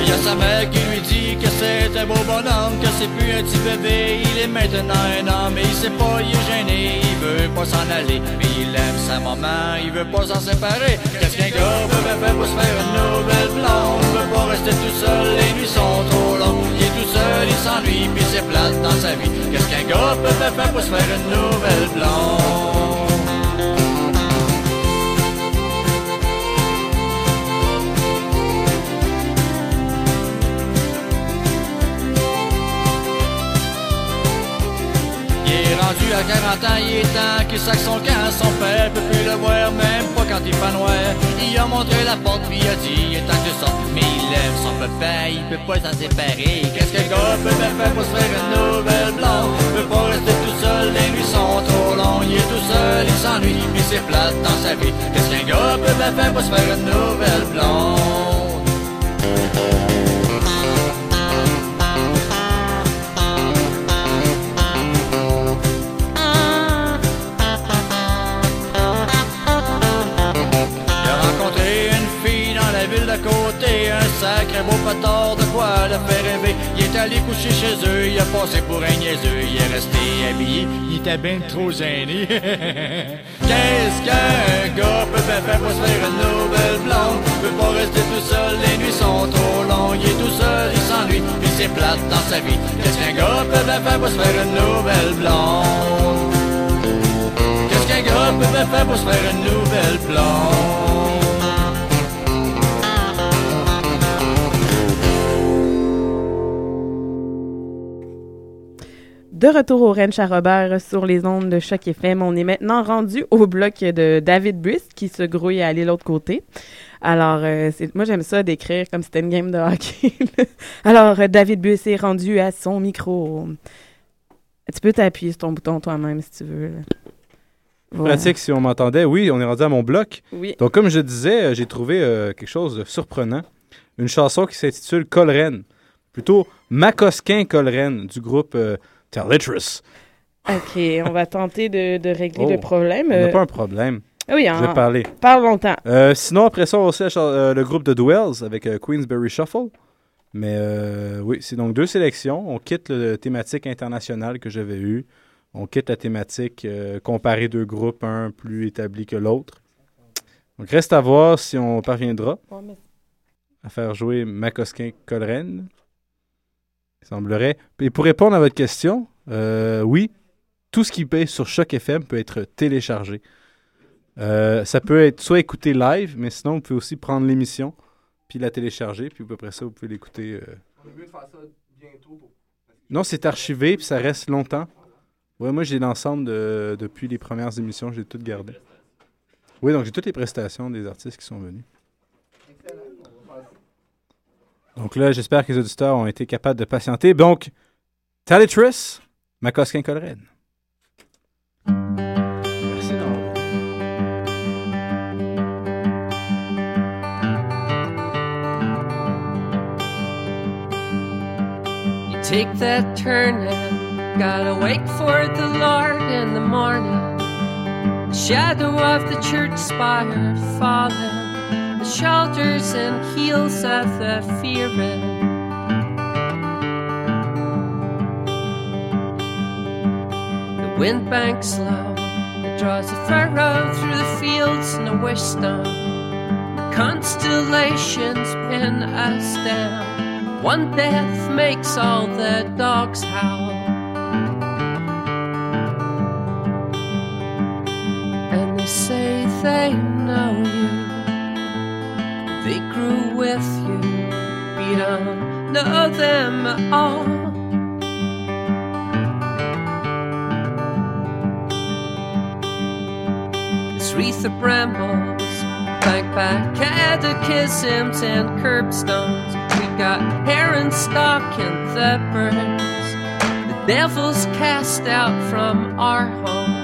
Il y a sa mère qui lui dit que c'est un beau bonhomme, que c'est plus un petit bébé, il est maintenant un homme, mais il sait pas, il est gêné, il veut pas s'en aller, mais il aime sa maman, il veut pas s'en séparer. Qu'est-ce qu'un gars peut faire pour se faire une nouvelle blonde? Il veut pas rester tout seul, les nuits sont trop longues, il est tout seul, il s'ennuie, puis c'est plate dans sa vie. Qu'est-ce qu'un gars peut faire pour se faire une nouvelle blonde? Rendu à 40 ans, il est temps qu'il sac son camp. Son père peut plus le voir, même pas quand il fait noir. Il a montré la porte, puis il a dit, il est temps que je. Mais il aime son papa, il peut pas s'en séparer. Qu'est-ce qu'un gars peut faire pour se faire une nouvelle blonde? Il peut pas rester tout seul, les nuits sont trop longues. Il est tout seul, il s'ennuie, puis c'est plate dans sa vie. Qu'est-ce qu'un gars peut faire pour se faire une nouvelle blonde? Côté, un sacré beau patard de quoi le faire rêver. Il est allé coucher chez eux, il a passé pour un niaiseux, il est resté habillé, il était bien trop gêné. Qu'est-ce qu'un gars peut bien faire pour se faire une nouvelle blonde? Peut pas rester tout seul, les nuits sont trop longues, il est tout seul, il s'ennuie, puis c'est plate dans sa vie. Qu'est-ce qu'un gars peut bien faire pour se faire une nouvelle blonde? Qu'est-ce qu'un gars peut bien faire pour se faire une nouvelle blonde? De retour au Ranch à Robert sur les ondes de Choc FM. On est maintenant rendu au bloc de David Brice qui se grouille à aller l'autre côté. Alors, euh, moi, j'aime ça d'écrire comme si c'était une game de hockey. Alors, euh, David Brice est rendu à son micro. Tu peux t'appuyer sur ton bouton toi-même si tu veux. Voilà. Pratique si on m'entendait. Oui, on est rendu à mon bloc. Oui. Donc, comme je disais, euh, j'ai trouvé euh, quelque chose de surprenant. Une chanson qui s'intitule Colren. Plutôt Macosquin Colren du groupe euh, Telitrus. OK, on va tenter de, de régler Oh, le problème. On n'a Euh, pas un problème. ah oui, Je hein, vais parler. Parle longtemps. Euh, sinon, après ça, on la chan- euh, le groupe de Dwells avec euh, Queensberry Shuffle. Mais euh, oui, c'est donc deux sélections. On quitte le thématique internationale que j'avais eu. On quitte la thématique euh, comparer deux groupes, un plus établi que l'autre. Donc, reste à voir si on parviendra à faire jouer Makoskin Colren. Il semblerait. Et pour répondre à votre question, euh, oui, tout ce qui paye sur Choc FM peut être téléchargé. Euh, ça peut être soit écouté live, mais sinon, vous pouvez aussi prendre l'émission, puis la télécharger, puis après ça, vous pouvez l'écouter. euh. Non, c'est archivé, puis ça reste longtemps. Ouais, moi, j'ai l'ensemble de- depuis les premières émissions, j'ai tout gardé. Oui, donc j'ai toutes les prestations des artistes qui sont venus. Donc là, j'espère que les auditeurs ont été capables de patienter. Donc, Talitris, Macosquin Colred. Merci. You take that turning, gotta wake for the Lord in the morning. The shadow of the church spire falling, the shelters and heels of the fearing. The wind banks low, it draws a furrow through the fields and a wisdom. Constellations pin us down. One death makes all the dogs howl. And they say they know you with you. We don't know them at all. It's wreath of brambles, back by catechisms and curbstones. We got hair and stock and the birds, The devil's cast out from our home.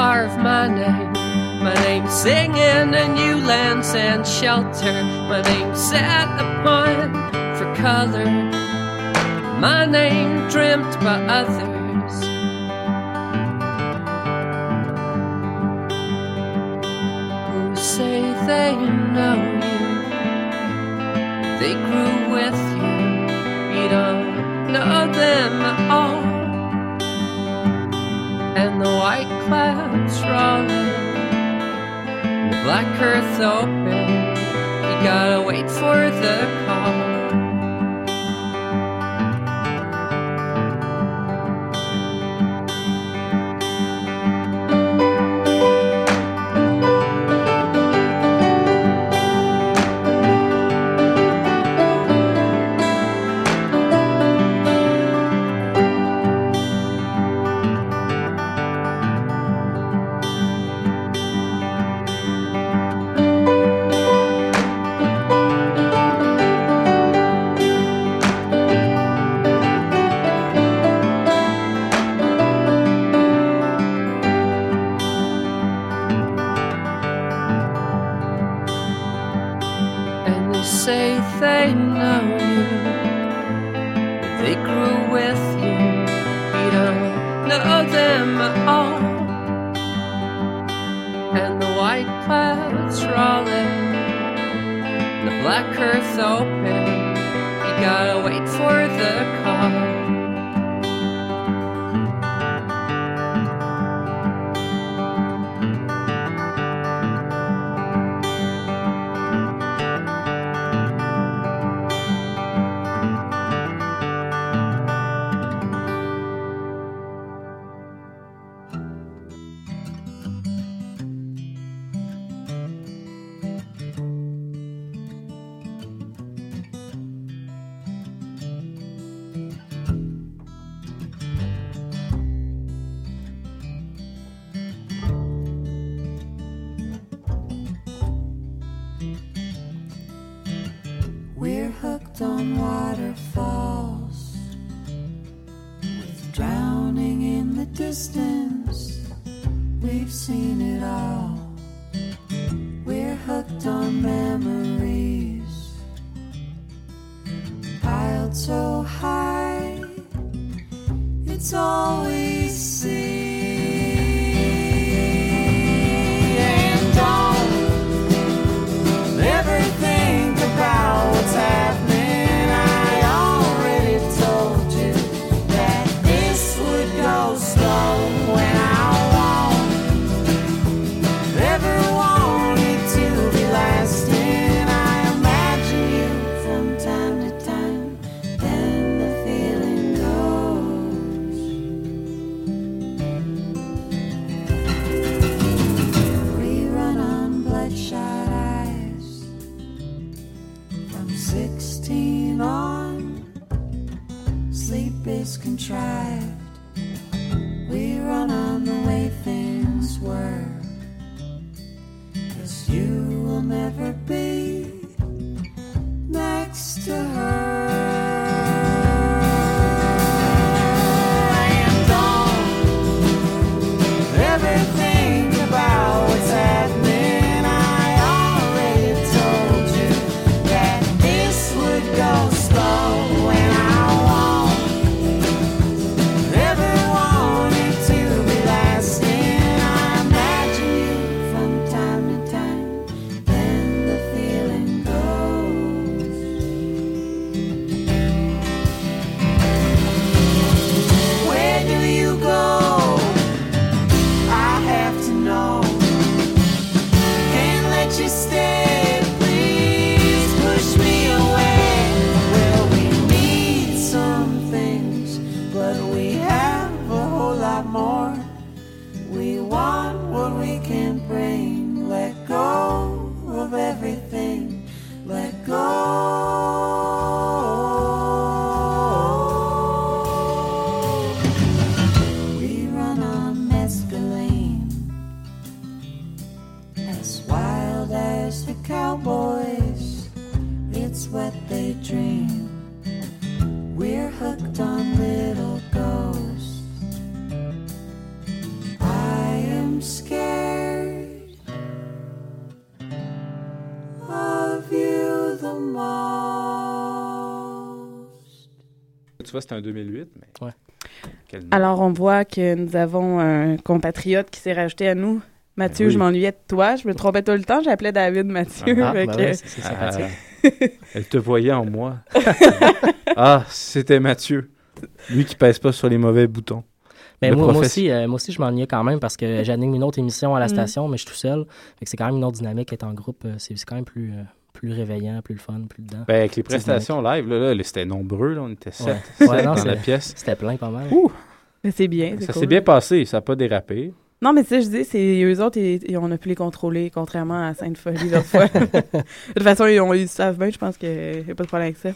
carve my name. My name's singing a new lands and shelter. My name's set upon for color. My name dreamt by others. Who say they know you. They grew with you. You don't know them at all. And the white clouds rolling, the black earth open. You gotta wait for the Tu vois, c'était un 2008, mais... Ouais. Quel- Alors, on voit que nous avons un compatriote qui s'est rajouté à nous. Mathieu, Ben oui. je m'ennuyais de toi. Je me trompais tout le temps. J'appelais David Mathieu. Ah, Fait ben que- ouais, c'est- c'est sympathique. Ah, elle te voyait en moi. ah, c'était Mathieu. Lui qui pèse pas sur les mauvais boutons. Mais Le moi, aussi, euh, moi aussi, je m'ennuyais quand même parce que j'anime une autre émission à la Mm. station, mais je suis tout seul. C'est quand même une autre dynamique être en groupe. euh, C'est c'est quand même plus, euh, plus réveillant, plus le fun, plus dedans. Ben, avec les prestations live, là, là, c'était nombreux. Là, on était sept, Ouais. sept Ouais, non, dans la pièce. C'était plein pas mal. Ouh! Mais c'est bien. Ça cool. s'est bien passé. Ça n'a pas dérapé. Non, mais tu sais, je dis, c'est eux autres, et, et on a pu les contrôler, contrairement à Sainte-Folie l'autre fois. de toute façon, ils, ont, ils savent bien, je pense qu'il n'y a pas de problème avec ça.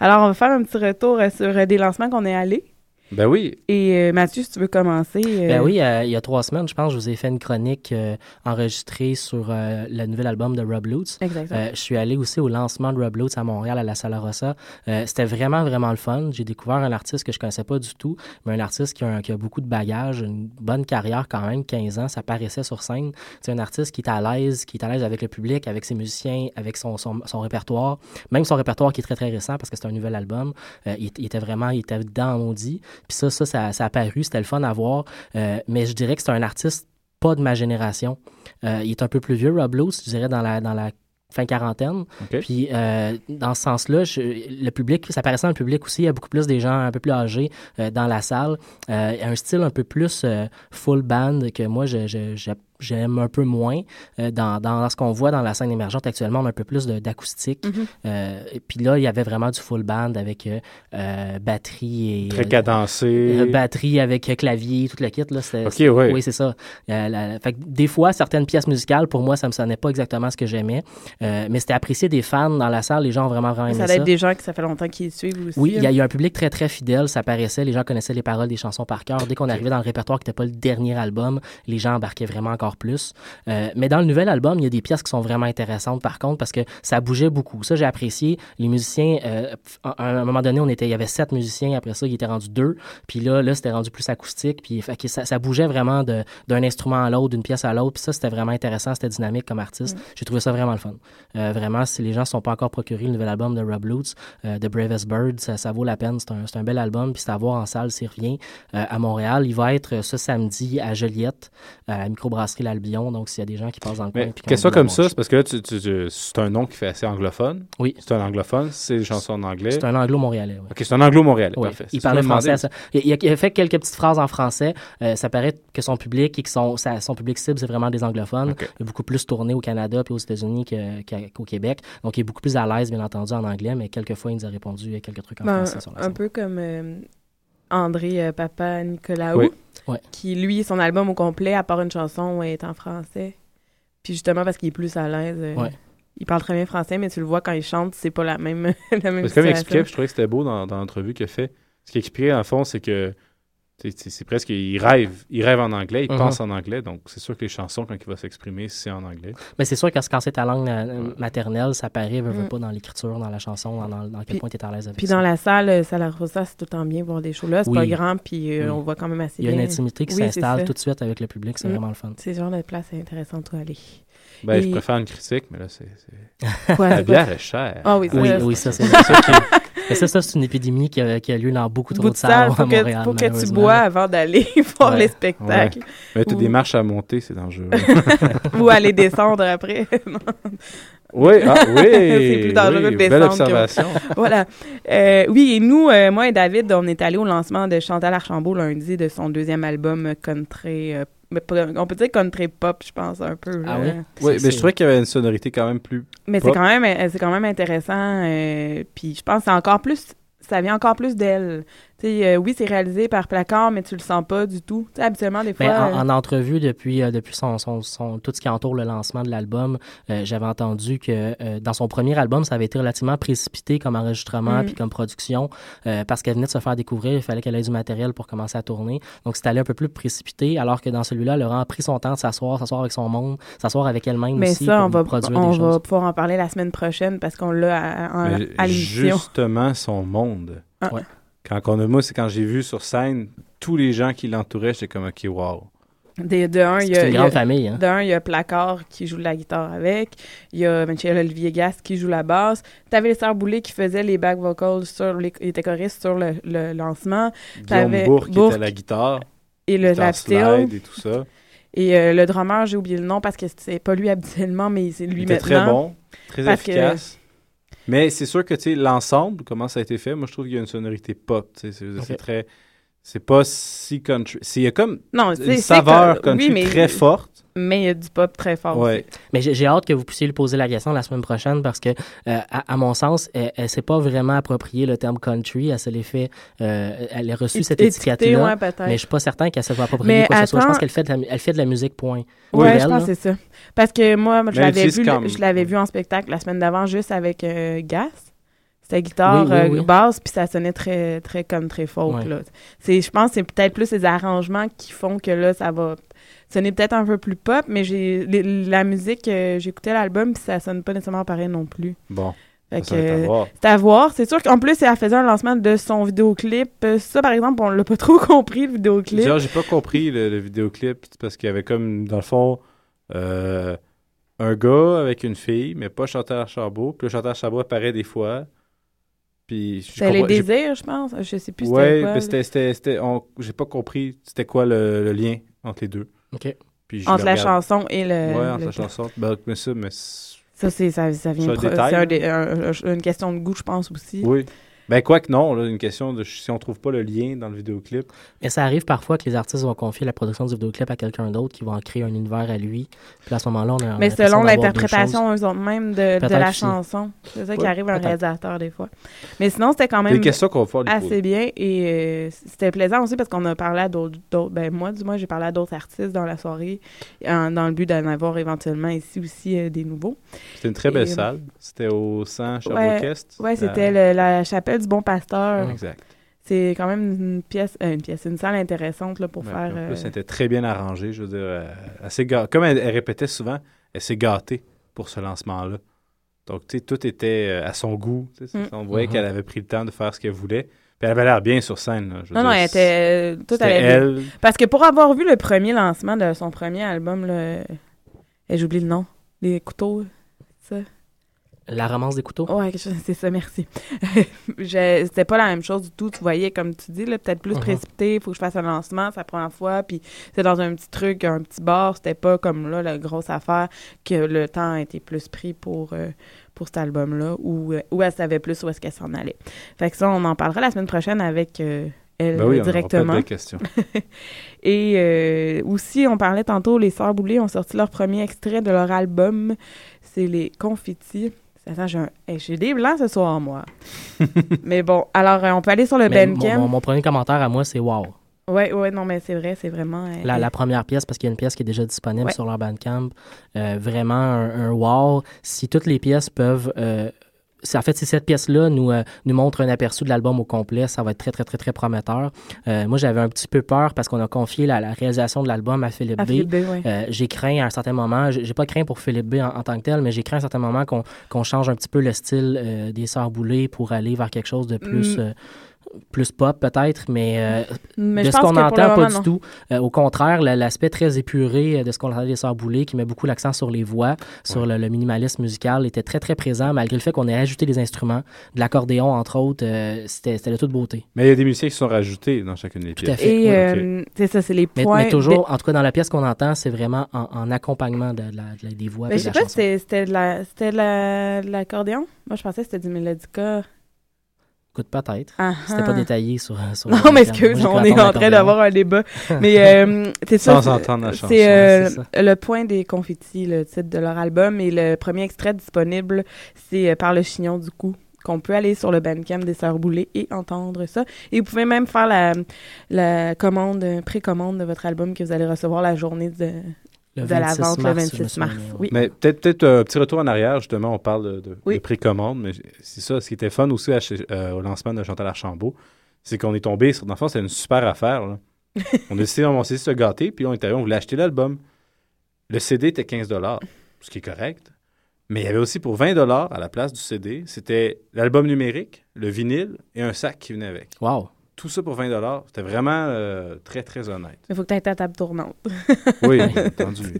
Alors, on va faire un petit retour euh, sur euh, des lancements qu'on est allés. Ben oui. Et euh, Mathieu, si tu veux commencer. euh, Ben oui, euh, il y a trois semaines, je pense, je vous ai fait une chronique euh, enregistrée sur euh, le nouvel album de Rob Lutz. Exactement. Euh, je suis allé aussi au lancement de Rob Lutz à Montréal, à la Sala Rossa. Euh, C'était vraiment, vraiment le fun. J'ai découvert un artiste que je connaissais pas du tout, mais un artiste qui a, un- qui a beaucoup de bagages, une bonne carrière quand même, 15 ans, ça paraissait sur scène. C'est un artiste qui est à l'aise, qui est à l'aise avec le public, avec ses musiciens, avec son, son, son répertoire. Même son répertoire qui est très, très récent parce que c'est un nouvel album. Euh, il, il était vraiment, il était dedans en maudit. Puis ça, ça, ça, ça a paru, c'était le fun à voir. Euh, mais je dirais que c'est un artiste pas de ma génération. Euh, il est un peu plus vieux, Rob Lutz, je dirais dans la, dans la fin quarantaine. Puis euh, dans ce sens-là, le public, ça paraissait dans le public aussi, il y a beaucoup plus des gens un peu plus âgés euh, dans la salle. Euh, un style un peu plus full band que moi, je- je- je- j'aime un peu moins. Euh, dans, dans ce qu'on voit dans la scène émergente actuellement, on a un peu plus d'acoustique. Mhm. Euh, et puis là, il y avait vraiment du full band avec euh, euh, batterie et... Très cadencé. euh, batterie avec euh, clavier, tout le kit. Là, Ok, ouais. Oui, c'est ça. Euh, la- fait que des fois, certaines pièces musicales, pour moi, ça me sonnait pas exactement ce que j'aimais. Euh, mais c'était apprécié des fans dans la salle. Les gens ont vraiment, vraiment aimé ça ça. doit être des gens que ça fait longtemps qu'ils suivent aussi. Oui, il y, a- hein. il y a un public très, très fidèle. Ça paraissait. Les gens connaissaient les paroles des chansons par cœur. Dès qu'on arrivait dans le répertoire qui n'était pas le dernier album, les gens embarquaient vraiment encore plus. Euh, mais dans le nouvel album, il y a des pièces qui sont vraiment intéressantes, par contre, parce que ça bougeait beaucoup. Ça, j'ai apprécié. Les musiciens, euh, à un moment donné, on était, il y avait sept musiciens. Après ça, il était rendu deux. Puis là, là c'était rendu plus acoustique. Puis ça, ça bougeait vraiment d'un instrument à l'autre, d'une pièce à l'autre. Puis ça, c'était vraiment intéressant. C'était dynamique comme artiste. J'ai trouvé ça vraiment le fun. Euh, vraiment, si les gens ne sont pas encore procurés le nouvel album de Rob Lutz, The Bravest Bird, ça, ça vaut la peine. C'est un, un bel album. Puis c'est à voir en salle s'il revient à Montréal. Il va être ce samedi à Joliette, à la microbrasserie L'Albion. Donc, s'il y a des gens qui passent dans le coin. Mais puis qui ont question le goût comme ça, c'est parce que là, tu- tu- tu- c'est un nom qui fait assez anglophone. Oui. C'est un anglophone, c'est des chansons en anglais. C'est un anglo-montréalais, oui. Ok, c'est un anglo-montréalais, Oui, parfait. Il parlait français. à ça. Il, il a, a fait quelques petites phrases en français. Euh, ça paraît que son public et que son, sa- son public cible, c'est vraiment des anglophones. Il est beaucoup plus tourné au Canada puis aux États-Unis qu'au Québec. Donc, il est beaucoup plus à l'aise, bien entendu, en anglais, mais quelquefois, il nous a répondu à quelques trucs en Ben, français sur la un scène. peu comme euh, André euh, Papa Nicolaou, Oui. Ouais. qui, lui, son album au complet, à part une chanson, est en français. Puis justement, parce qu'il est plus à l'aise. euh, Ouais. Il parle très bien français, mais tu le vois quand il chante, c'est pas la même, la même Parce que comme il expliquait, je trouvais que c'était beau dans, dans l'entrevue qu'il a fait. Ce qu'il expliquait, en fond, c'est que c'est presque. Il rêve. Il rêve en anglais, il Mhm. pense en anglais. Donc, c'est sûr que les chansons, quand il va s'exprimer, c'est en anglais. Mais c'est sûr que quand c'est ta langue euh, maternelle, ça paraît, veut, veut Mm. pas dans l'écriture, dans la chanson, dans, dans- dans quel Puis- point tu es à l'aise avec Puis ça. dans la salle, euh, Sala Rosa, c'est tout le temps bien voir des shows-là. C'est pas grand, puis euh, Oui. on voit quand même assez Il y a une bien. intimité qui Oui, s'installe ça. tout de suite avec le public, c'est Mm. vraiment le fun. C'est genre de place intéressante où aller. Ben, je préfère une critique, mais là, c'est. La bière est chère. Ah oui, ça, oui, ça, oui, ça, c'est ça. Mais ça, ça, c'est une épidémie qui a, qui a lieu dans beaucoup trop Bout de salles salle, à faut que, Montréal. faut que tu bois avant d'aller voir Ouais. les spectacles. Ouais. Mais t'as Ou- des marches à monter, c'est dangereux. Ou aller descendre après. Oui, ah, oui, c'est plus dangereux oui, de belle descendre. que- observation. voilà. Euh, oui, et nous, euh, moi et David, on est allés au lancement de Chantal Archambault lundi de son deuxième album euh, country. Mais on peut dire country pop, je pense, un peu. Ah oui? Oui, mais je trouvais qu'il y avait une sonorité quand même plus. Mais c'est quand même, euh, c'est quand même intéressant. euh, puis je pense que c'est encore plus, ça vient encore plus d'elle. Euh, oui, c'est réalisé par Placard, mais tu le sens pas du tout. Tu sais, habituellement, des fois. Ben, en, euh, en entrevue depuis, euh, depuis son, son, son- tout ce qui entoure le lancement de l'album, euh, j'avais entendu que euh, dans son premier album, ça avait été relativement précipité comme enregistrement Mm. puis comme production euh, parce qu'elle venait de se faire découvrir, il fallait qu'elle ait du matériel pour commencer à tourner. Donc c'était allé un peu plus précipité, alors que dans celui-là, elle a pris son temps de s'asseoir, s'asseoir avec son monde, s'asseoir avec elle-même mais aussi ça, pour on va, produire on des va choses. pouvoir en parler la semaine prochaine parce qu'on l'a à, à- Mais à l'émission. justement, son monde. Ah. Ouais. Quand on a, moi, c'est quand j'ai vu sur scène tous les gens qui l'entouraient, j'étais comme, OK, wow. Des, de un, il y a, C'est une il y a- grande famille, hein. De un, il y a Placard qui joue de la guitare avec. Il y a Michel Olivier Gast qui joue la basse. T'avais les Sœurs Boulay qui faisaient les back vocals sur les, ils étaient choristes sur le, le lancement. Guillaume T'avais Bourque qui était la guitare. et le guitare lap steel. slide et tout ça. Et euh, le drummer, j'ai oublié le nom parce que c'est pas lui habituellement, mais c'est lui Il était maintenant. très bon, très Parce efficace. Mais c'est sûr que tu sais, l'ensemble, comment ça a été fait, moi je trouve qu'il y a une sonorité pop. C'est c'est Ok. très. C'est pas si country. Il y a comme Non, une saveur co- oui, country mais- très forte. Mais il y a du pop très fort Ouais. aussi. Mais j'ai hâte que vous puissiez lui poser la question la semaine prochaine parce que, euh, à, à mon sens, elle, elle s'est pas vraiment approprié le terme country. Elle se l'est fait, euh, elle a reçu cette étiquette-là. ouais, mais je suis pas certain qu'elle se soit appropriée Mais quoi ce soit. Je attends- pense qu'elle fait, de la mu- elle fait de la musique, point. Pour je pense que c'est ça. Parce que moi, je l'avais vu, comme- je l'avais vu en spectacle la semaine d'avant juste avec euh, Gas. C'était guitare, Oui, oui, euh, oui. basse, puis ça sonnait très, très comme très folk. Ouais. là. C'est, je pense que c'est peut-être plus les arrangements qui font que là, ça va sonner peut-être un peu plus pop, mais j'ai la musique, euh, j'écoutais l'album, puis ça sonne pas nécessairement pareil non plus. Bon. À voir. c'est à voir. C'est sûr qu'en plus, elle faisait un lancement de son vidéoclip. Euh, Ça, par exemple, on l'a pas trop compris, le vidéoclip. Genre, j'ai pas compris le, le vidéoclip parce qu'il y avait comme, dans le fond, euh, un gars avec une fille, mais pas Chantal Chabot. Puis le Chantal Chabot apparaît des fois. Puis je C'était les désirs, je pense. Je sais plus Ouais, c'était quoi. mais c'était, j'ai pas compris c'était quoi le, le lien entre les deux. OK. Puis je Entre la regarde. chanson et le- Ouais, entre le la clip. chanson. Ben, mais ça, mais c'est- Ça, c'est, ça, ça vient C'est un pro- détail, c'est un là. dé- un- un- une question de goût, je pense aussi. Oui. Ben, quoi que non, là, une question de si on trouve pas le lien dans le vidéoclip. Et ça arrive parfois que les artistes vont confier la production du vidéoclip à quelqu'un d'autre qui va en créer un univers à lui. Puis à ce moment-là, on a. on a Mais selon l'interprétation, eux autres même, de, de la aussi. chanson. C'est ça qui Ouais, arrive à un réalisateur, des fois. Mais sinon, c'était quand Des même assez bien. Et euh, c'était plaisant aussi parce qu'on a parlé à d'autres... d'autres- Ben, moi, du moins, j'ai parlé à d'autres artistes dans la soirée, en- dans le but d'en avoir éventuellement ici aussi euh, des nouveaux. C'était une très belle Et, euh, salle. C'était au 100 Ouais, Sherbrooke-Est. ouais, La- c'était la chapelle du Bon Pasteur. Exact. C'est quand même une pièce, euh, une pièce, une salle intéressante là, pour Ouais, faire. En euh, plus, c'était très bien arrangé. Je veux dire, euh, assez comme elle, elle répétait souvent, elle s'est gâtée pour ce lancement-là. Donc, tu sais, tout était euh, à son goût. Mm. On voyait Mhm. qu'elle avait pris le temps de faire ce qu'elle voulait. Puis elle avait l'air bien sur scène. là. Je veux Non, non, elle était. euh, Tout allait bien. elle. Parce que pour avoir vu le premier lancement de son premier album, là, j'oublie le nom. Les couteaux. La romance des couteaux. Ouais, c'est ça, merci. C'était pas la même chose du tout. Tu voyais, comme tu dis, peut-être plus Mhm. précipité. Il faut que je fasse un lancement, c'est la première fois. Puis c'est dans un petit truc, un petit bar. C'était pas comme là, la grosse affaire, que le temps a été plus pris pour, euh, pour cet album-là, où, euh, où elle savait plus où est-ce qu'elle s'en allait. Fait que ça, on en parlera la semaine prochaine avec euh, elle Ben oui, directement. de. Et euh, aussi, on parlait tantôt, les Sœurs Boulay ont sorti leur premier extrait de leur album. C'est les Confettis. Attends, j'ai un- hey, des blancs ce soir, moi. mais bon, alors euh, on peut aller sur le mon, Bandcamp. mon- mon premier commentaire à moi, c'est wow. Ouais, ouais, non, mais c'est vrai, c'est vraiment. euh, La, la première pièce, parce qu'il y a une pièce qui est déjà disponible Ouais. sur leur Bandcamp. Euh, vraiment un, un wow. Si toutes les pièces peuvent. Euh, en fait, si cette pièce-là nous, euh, nous montre un aperçu de l'album au complet, ça va être très, très, très, très prometteur. Euh, moi, j'avais un petit peu peur parce qu'on a confié la, la réalisation de l'album à Philippe À B. Philippe B, ouais. Euh, j'ai craint à un certain moment, j'ai pas craint pour Philippe B en, en tant que tel, mais j'ai craint à un certain moment qu'on qu'on change un petit peu le style euh, des Sœurs Boulay pour aller vers quelque chose de plus. Mm. Plus pop peut-être, mais, euh, Mais de ce qu'on entend, pas moment, du non. tout. Euh, au contraire, l'aspect très épuré euh, de ce qu'on entendait des Sœurs Boulay, qui met beaucoup l'accent sur les voix, sur le, le minimalisme musical, était très très présent, malgré le fait qu'on ait ajouté des instruments, de l'accordéon entre autres, euh, c'était c'était de toute beauté. Mais il y a des musiciens qui sont rajoutés dans chacune des Tout à pièces. fait. Et Oui, euh, c'est ça, c'est les Mais, points. mais toujours, de- en tout cas dans la pièce qu'on entend, c'est vraiment en, en accompagnement de, la- de la- des voix. Mais et je sais la pas c'était c'était de la- c'était de la- de l'accordéon. Moi, je pensais que c'était du mélodica. Écoute, peut-être. Ah, C'était pas ah. détaillé sur, sur Non, mais excuse, Moi, on est en train d'avoir un débat. Mais euh, c'est ça. Sans c'est- entendre la chanson, C'est euh, le point des confettis, le titre de leur album. Et le premier extrait disponible, c'est euh, Par le chignon du cou qu'on peut aller sur le Bandcamp des Sœurs Boulay et entendre ça. Et vous pouvez même faire la, la commande, euh, précommande de votre album que vous allez recevoir la journée de, de la 26 vente mars, le je me 26 mars. Oui. Mais peut-être peut-être un petit retour en arrière, justement, on parle de, de, Oui. de précommande, mais c'est ça, ce qui était fun aussi à euh, au lancement de Chantal Archambault, c'est qu'on est tombé sur, dans le fond, c'était une super affaire. là. on a décidé, on s'est se gâter, puis on est arrivé, on voulait acheter l'album. Le CD était 15 ce qui est correct. Mais il y avait aussi pour 20 à la place du CD, c'était l'album numérique, le vinyle et un sac qui venait avec. Wow. Tout ça pour 20 C'était vraiment euh, très, très honnête. Il faut que tu aies ta table tournante. Oui, entendu.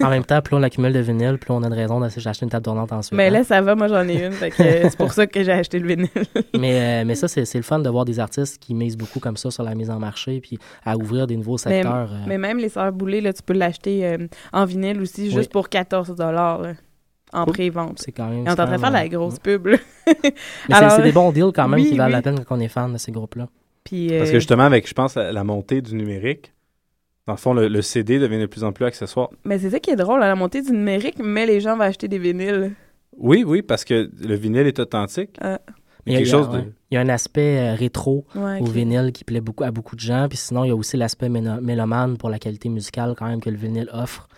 En même temps, plus on accumule de vinyle, plus on a de raison d'acheter une table tournante ensuite. Mais hein. là, ça va, moi j'en ai une. c'est pour ça que j'ai acheté le vinyle. mais, euh, mais ça, c'est c'est le fun de voir des artistes qui misent beaucoup comme ça sur la mise en marché, puis à ouvrir des nouveaux mais, secteurs. euh. mais même les sœurs boulées, là, tu peux l'acheter euh, en vinyle aussi, juste Oui. pour 14 là, en pré-vente. C'est quand même. Et on est en train de faire la grosse pub. là. Mais c'est- des bons deals quand même oui, qui valent oui. la peine quand on est fan de ces groupes-là. Puis, Parce euh, que justement, avec, je pense, la, la montée du numérique, dans le fond, le, le CD devient de plus en plus accessoire. Mais c'est ça qui est drôle, à la montée du numérique, mais les gens vont acheter des vinyles. Oui, oui, parce que le vinyle est authentique. Ah. Il y, a, quelque il y a- chose de... ouais. Il y a un aspect euh, rétro Ouais, au vinyle qui plaît beaucoup à beaucoup de gens. Puis sinon, il y a aussi l'aspect mélomane pour la qualité musicale quand même que le vinyle offre.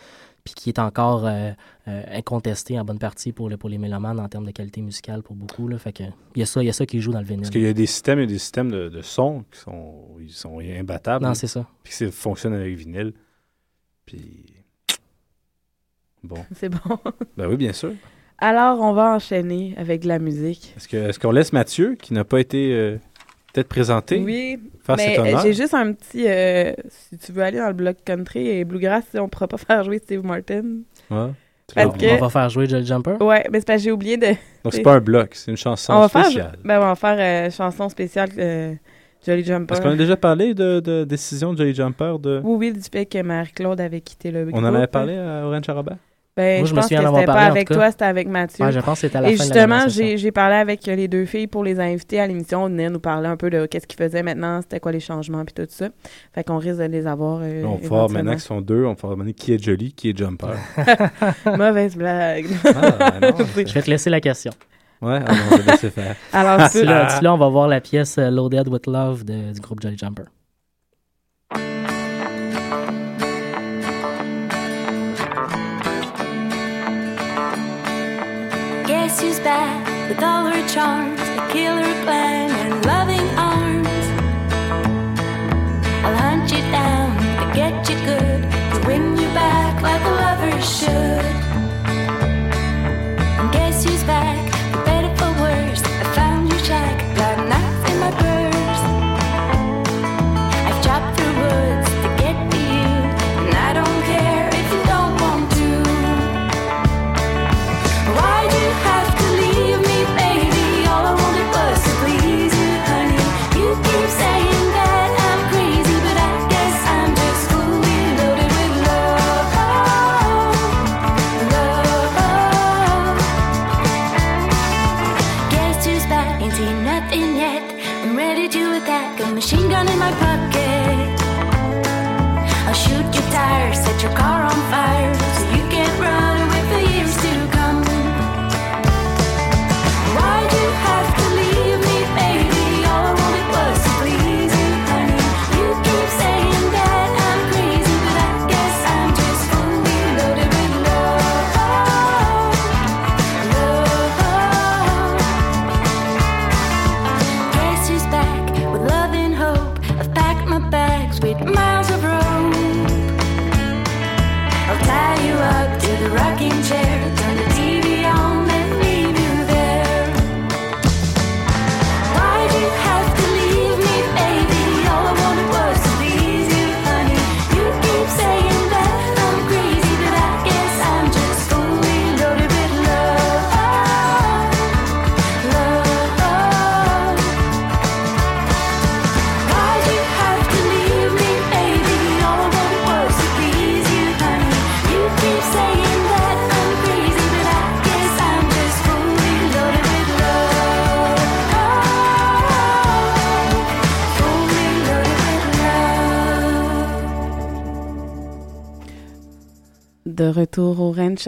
Puis qui est encore euh, euh, incontesté en bonne partie pour, le, pour les mélomanes en termes de qualité musicale pour beaucoup. Là. Fait que, il y a ça, il y a ça qui joue dans le vinyle. Parce qu'il y a des systèmes, il y a des systèmes de, de son qui sont, ils sont imbattables. Non, c'est ça. Puis ça fonctionne avec vinyle. Puis. Bon. C'est bon. Ben oui, bien sûr. Alors, on va enchaîner avec de la musique. Est-ce que- est-ce qu'on laisse Mathieu, qui n'a pas été euh, peut-être présenté, Oui, faire mais euh, j'ai juste un petit... euh, si tu veux aller dans le bloc country et bluegrass, on pourra pas faire jouer Steve Martin. Ouais. Parce on, que- on va faire jouer Jolly Jumper? Ouais, mais c'est parce que j'ai oublié de... Donc, c'est pas un bloc, c'est une chanson on va faire, spéciale. ben, on va faire euh, chanson spéciale euh, Jolly Jumper. Est-ce qu'on a déjà parlé de, de décision de Jolly Jumper de... Oui, oui, du fait que Marie-Claude avait quitté le On en groupe. avait parlé à Orange Charabert? Ben, Moi, je, je me pense souviens que c'était pas parlé, avec toi, c'était avec Mathieu. Ouais, je pense que c'était à la Et fin justement, j'ai j'ai parlé avec les deux filles pour les inviter à l'émission. On venait nous parler un peu de qu'est-ce qu'ils faisaient maintenant, c'était quoi les changements, puis tout ça. Fait qu'on risque de les avoir. euh, on va maintenant qu'ils sont deux, on va maintenant qui est Jolly, qui est Jumper. Mauvaise blague. Ah, ben non, Je vais te laisser la question. Ouais, non, je vais laisser faire. Alors, tu- là, d'ici là, on va voir la pièce euh, Loaded with Love de- du groupe Jolly Jumper. Guess who's back with all her charms, a killer clang and loving arms. I'll hunt you down to get you good, to win you back like a lover should.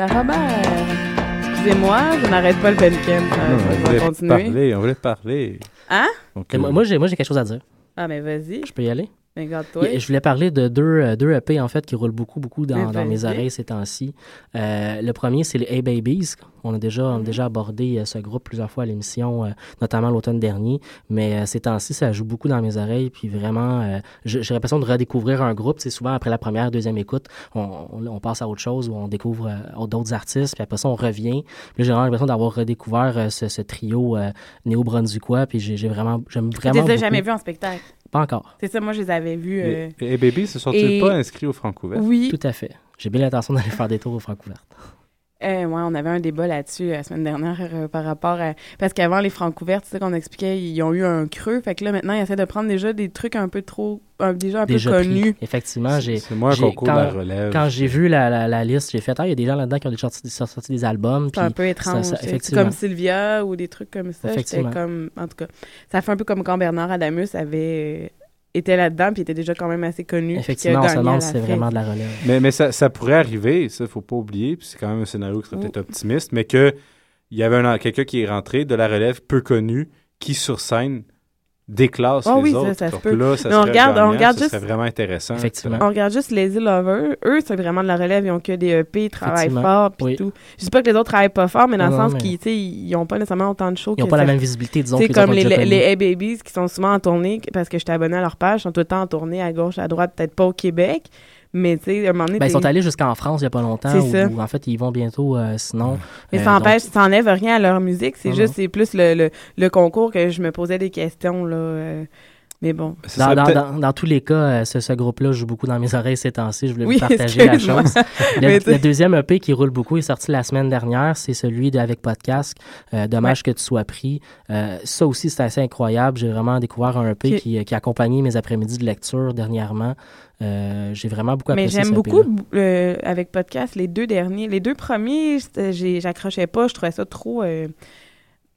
À Robert. Excusez-moi, je n'arrête pas le. Non, Euh, on voulait continuer. parler, on voulait parler. Hein? Donc, moi, moi, j'ai moi, j'ai quelque chose à dire. Ah, mais vas-y. Je peux y aller? Je voulais parler de deux, euh, deux EP en fait qui roulent beaucoup, beaucoup dans, dans mes oreilles ces temps-ci. Euh, le premier, c'est les Hey Babies. On a déjà, on a déjà abordé euh, ce groupe plusieurs fois à l'émission, notamment l'automne dernier. Mais ces temps-ci, ça joue beaucoup dans mes oreilles. Puis vraiment, euh, j'ai l'impression de redécouvrir un groupe. C'est souvent après la première, deuxième écoute, on, on- on passe à autre chose ou on découvre euh, d'autres artistes. Puis après ça, on revient. Puis j'ai vraiment l'impression d'avoir redécouvert ce, ce trio néo-brunswickois. Puis j'ai vraiment, j'aime Tu vraiment. les as beaucoup. jamais vus en spectacle? Pas encore. C'est ça, moi, je les avais vus. euh, Et, et Baby, se sont-ils et- pas inscrits au Francouvert? Oui. Tout à fait. J'ai bien l'intention d'aller faire des tours au Francouverte. Euh, ouais, on avait un débat là-dessus la semaine dernière euh, par rapport à. Parce qu'avant, les francs couverts, tu sais, qu'on expliquait, ils ont eu un creux. Fait que là, maintenant, ils essaient de prendre déjà des trucs un peu trop. euh, déjà un Déjà peu pris. connus. Effectivement, j'ai. C'est un concours de quand, la relève. Quand j'ai vu la, la, la liste, j'ai fait, ah, il y a des gens là-dedans qui ont déjà sorti, sorti des albums. C'est un peu ça- étrange. ça- effectivement. comme Sylvia ou des trucs comme ça. Effectivement. comme. En tout cas, ça fait un peu comme quand Bernard Adamus avait. Était là-dedans, puis était déjà quand même assez connu. Effectivement, on si c'est vraiment de la relève. Mais, mais ça, ça pourrait arriver, ça, faut pas oublier, puis c'est quand même un scénario qui serait peut-être optimiste, mais que il y avait un- quelqu'un qui est rentré de la relève peu connu qui, sur scène, déclasse Ah les oui, ça, autres. ça peut. là, ça Mais on regarde- on regarde ça juste- vraiment intéressant. On regarde juste Lazy Lover. Eux, c'est vraiment de la relève. Ils ont que des EP, ils travaillent Effectivement. fort, puis Oui. tout. Je dis pas que les autres travaillent pas fort, mais dans Non, le sens mais- qu'ils, tu sais, ils ont pas nécessairement autant de shows Ils ont que pas la même visibilité, disons, Tu sais, que les autres comme les, les, les Hey Babies qui sont souvent en tournée, parce que je suis abonnée à leur page, sont tout le temps en tournée à gauche, à droite, peut-être pas au Québec, mais tu sais, à un moment donné. Ben, ils sont allés jusqu'en France il n'y a pas longtemps. C'est ça. où, en fait, ils vont bientôt, euh, sinon. Mais Euh, ça donc- empêche, ça enlève rien à leur musique. C'est Non, juste, c'est plus le, le, le concours que je me posais des questions, là. Mais bon. Dans, dans, dans, dans tous les cas, euh, ce, ce groupe-là joue beaucoup dans mes oreilles ces temps-ci. Je voulais Oui, vous partager la chose. Mais Le, deuxième EP qui roule beaucoup est sorti la semaine dernière. C'est celui de Avec Podcast. Euh, Dommage que tu sois pris. Euh, ça aussi, c'est assez incroyable. J'ai vraiment découvert un EP qui, qui a accompagné mes après-midi de lecture dernièrement. Euh, J'ai vraiment beaucoup Mais apprécié j'aime ce beaucoup euh, avec podcast les deux derniers. Les deux premiers, j'accrochais pas. Je trouvais ça trop, euh,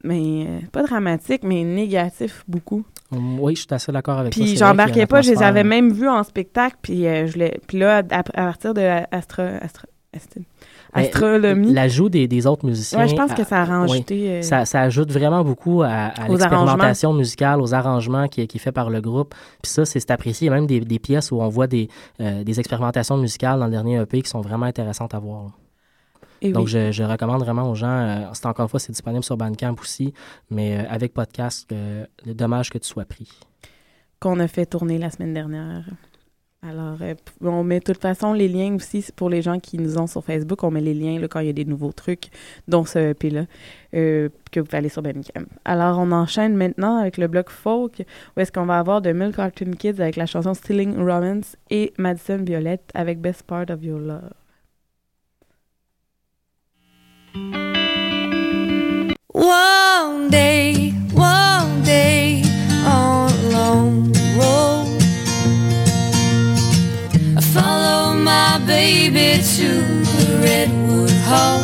mais euh, pas dramatique, mais négatif beaucoup. Hum, Oui, je suis assez d'accord avec toi. Puis a j'embarquais pas. Je les avais même vus en spectacle. Puis euh, je l'ai- puis là, à, à partir de Astra, Astra, Astra- Mais Astronomie. L'ajout des, des autres musiciens. Ouais, je pense que ça a oui, rajouté, euh, ça, ça ajoute vraiment beaucoup à, à l'expérimentation musicale, aux arrangements qui, qui est fait par le groupe. Puis ça, c'est c'est apprécié. Il y a même des, des pièces où on voit des, euh, des expérimentations musicales dans le dernier EP qui sont vraiment intéressantes à voir. là. Et Donc, oui. je, je recommande vraiment aux gens. euh, c'est encore une fois, c'est disponible sur Bandcamp aussi, mais euh, avec podcast, euh, dommage que tu sois pris. qu'on a fait tourner la semaine dernière. Alors, on met de toute façon les liens aussi pour les gens qui nous ont sur Facebook. On met les liens là, quand il y a des nouveaux trucs, dont ce EP-là, que vous pouvez aller sur Bandcamp. Alors, on enchaîne maintenant avec le bloc folk, où est-ce qu'on va avoir de Milk Cartoon Kids avec la chanson Stealing Romance et Madison Violette avec Best Part of Your Love. One day, one day on a long road, I follow my baby to the redwood hall.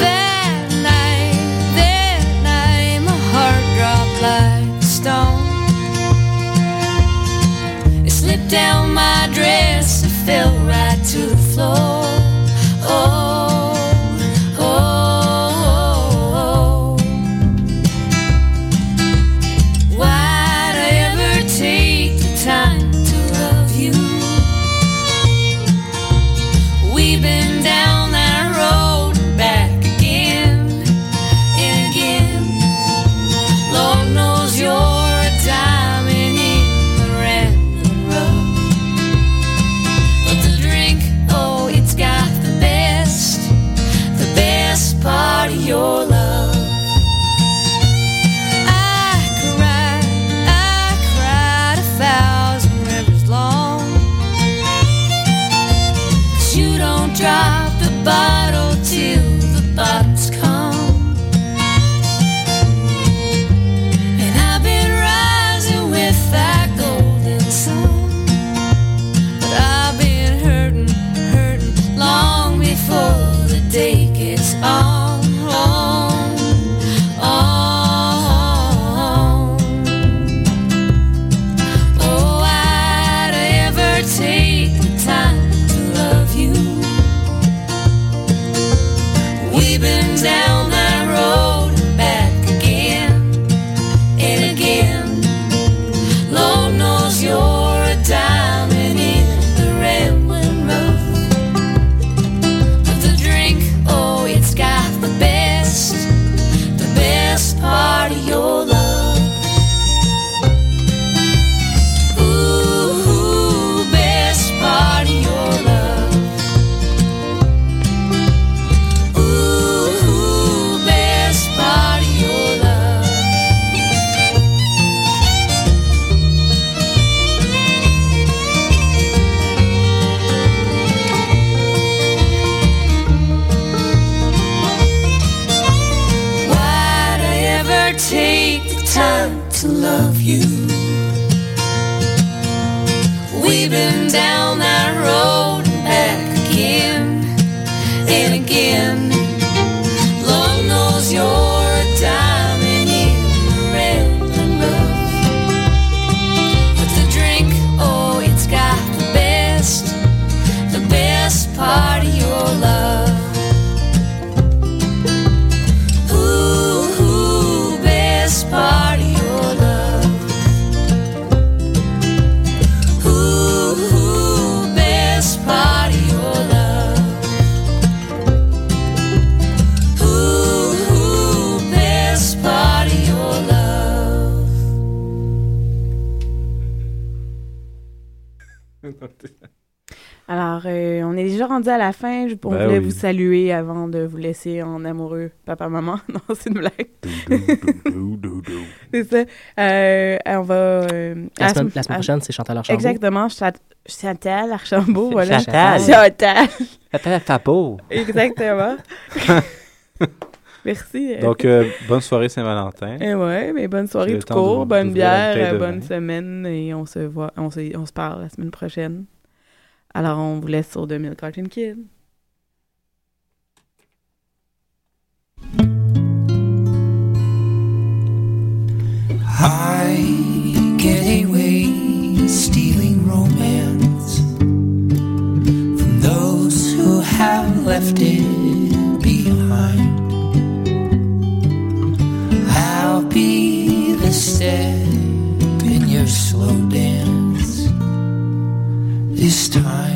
That night, that night, my heart dropped like a stone. It slipped down my dress, it fell right to the floor. On voulait vous saluer avant de vous laisser en amoureux, papa, maman. non, c'est une blague. c'est ça. Euh, on va. Euh, la, semaine, prochaine, c'est Chantal Archambault. Exactement. Chantal Archambault, voilà. Chantal. Chantal. Chantal Archambault. Exactement. Merci. Donc, bonne soirée Saint-Valentin. Et ouais, mais bonne soirée tout court, bonne bière, bonne semaine et on se voit, on se, on se parle la semaine prochaine. Alors, on vous laisse sur 2000 Cartoon Kid. getting away, stealing romance from those who have left it behind. I'll be the step in your slow dance this time.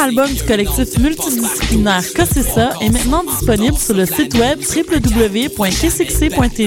album du collectif multidisciplinaire Cossessa est maintenant disponible sur le site web www.kcc.tv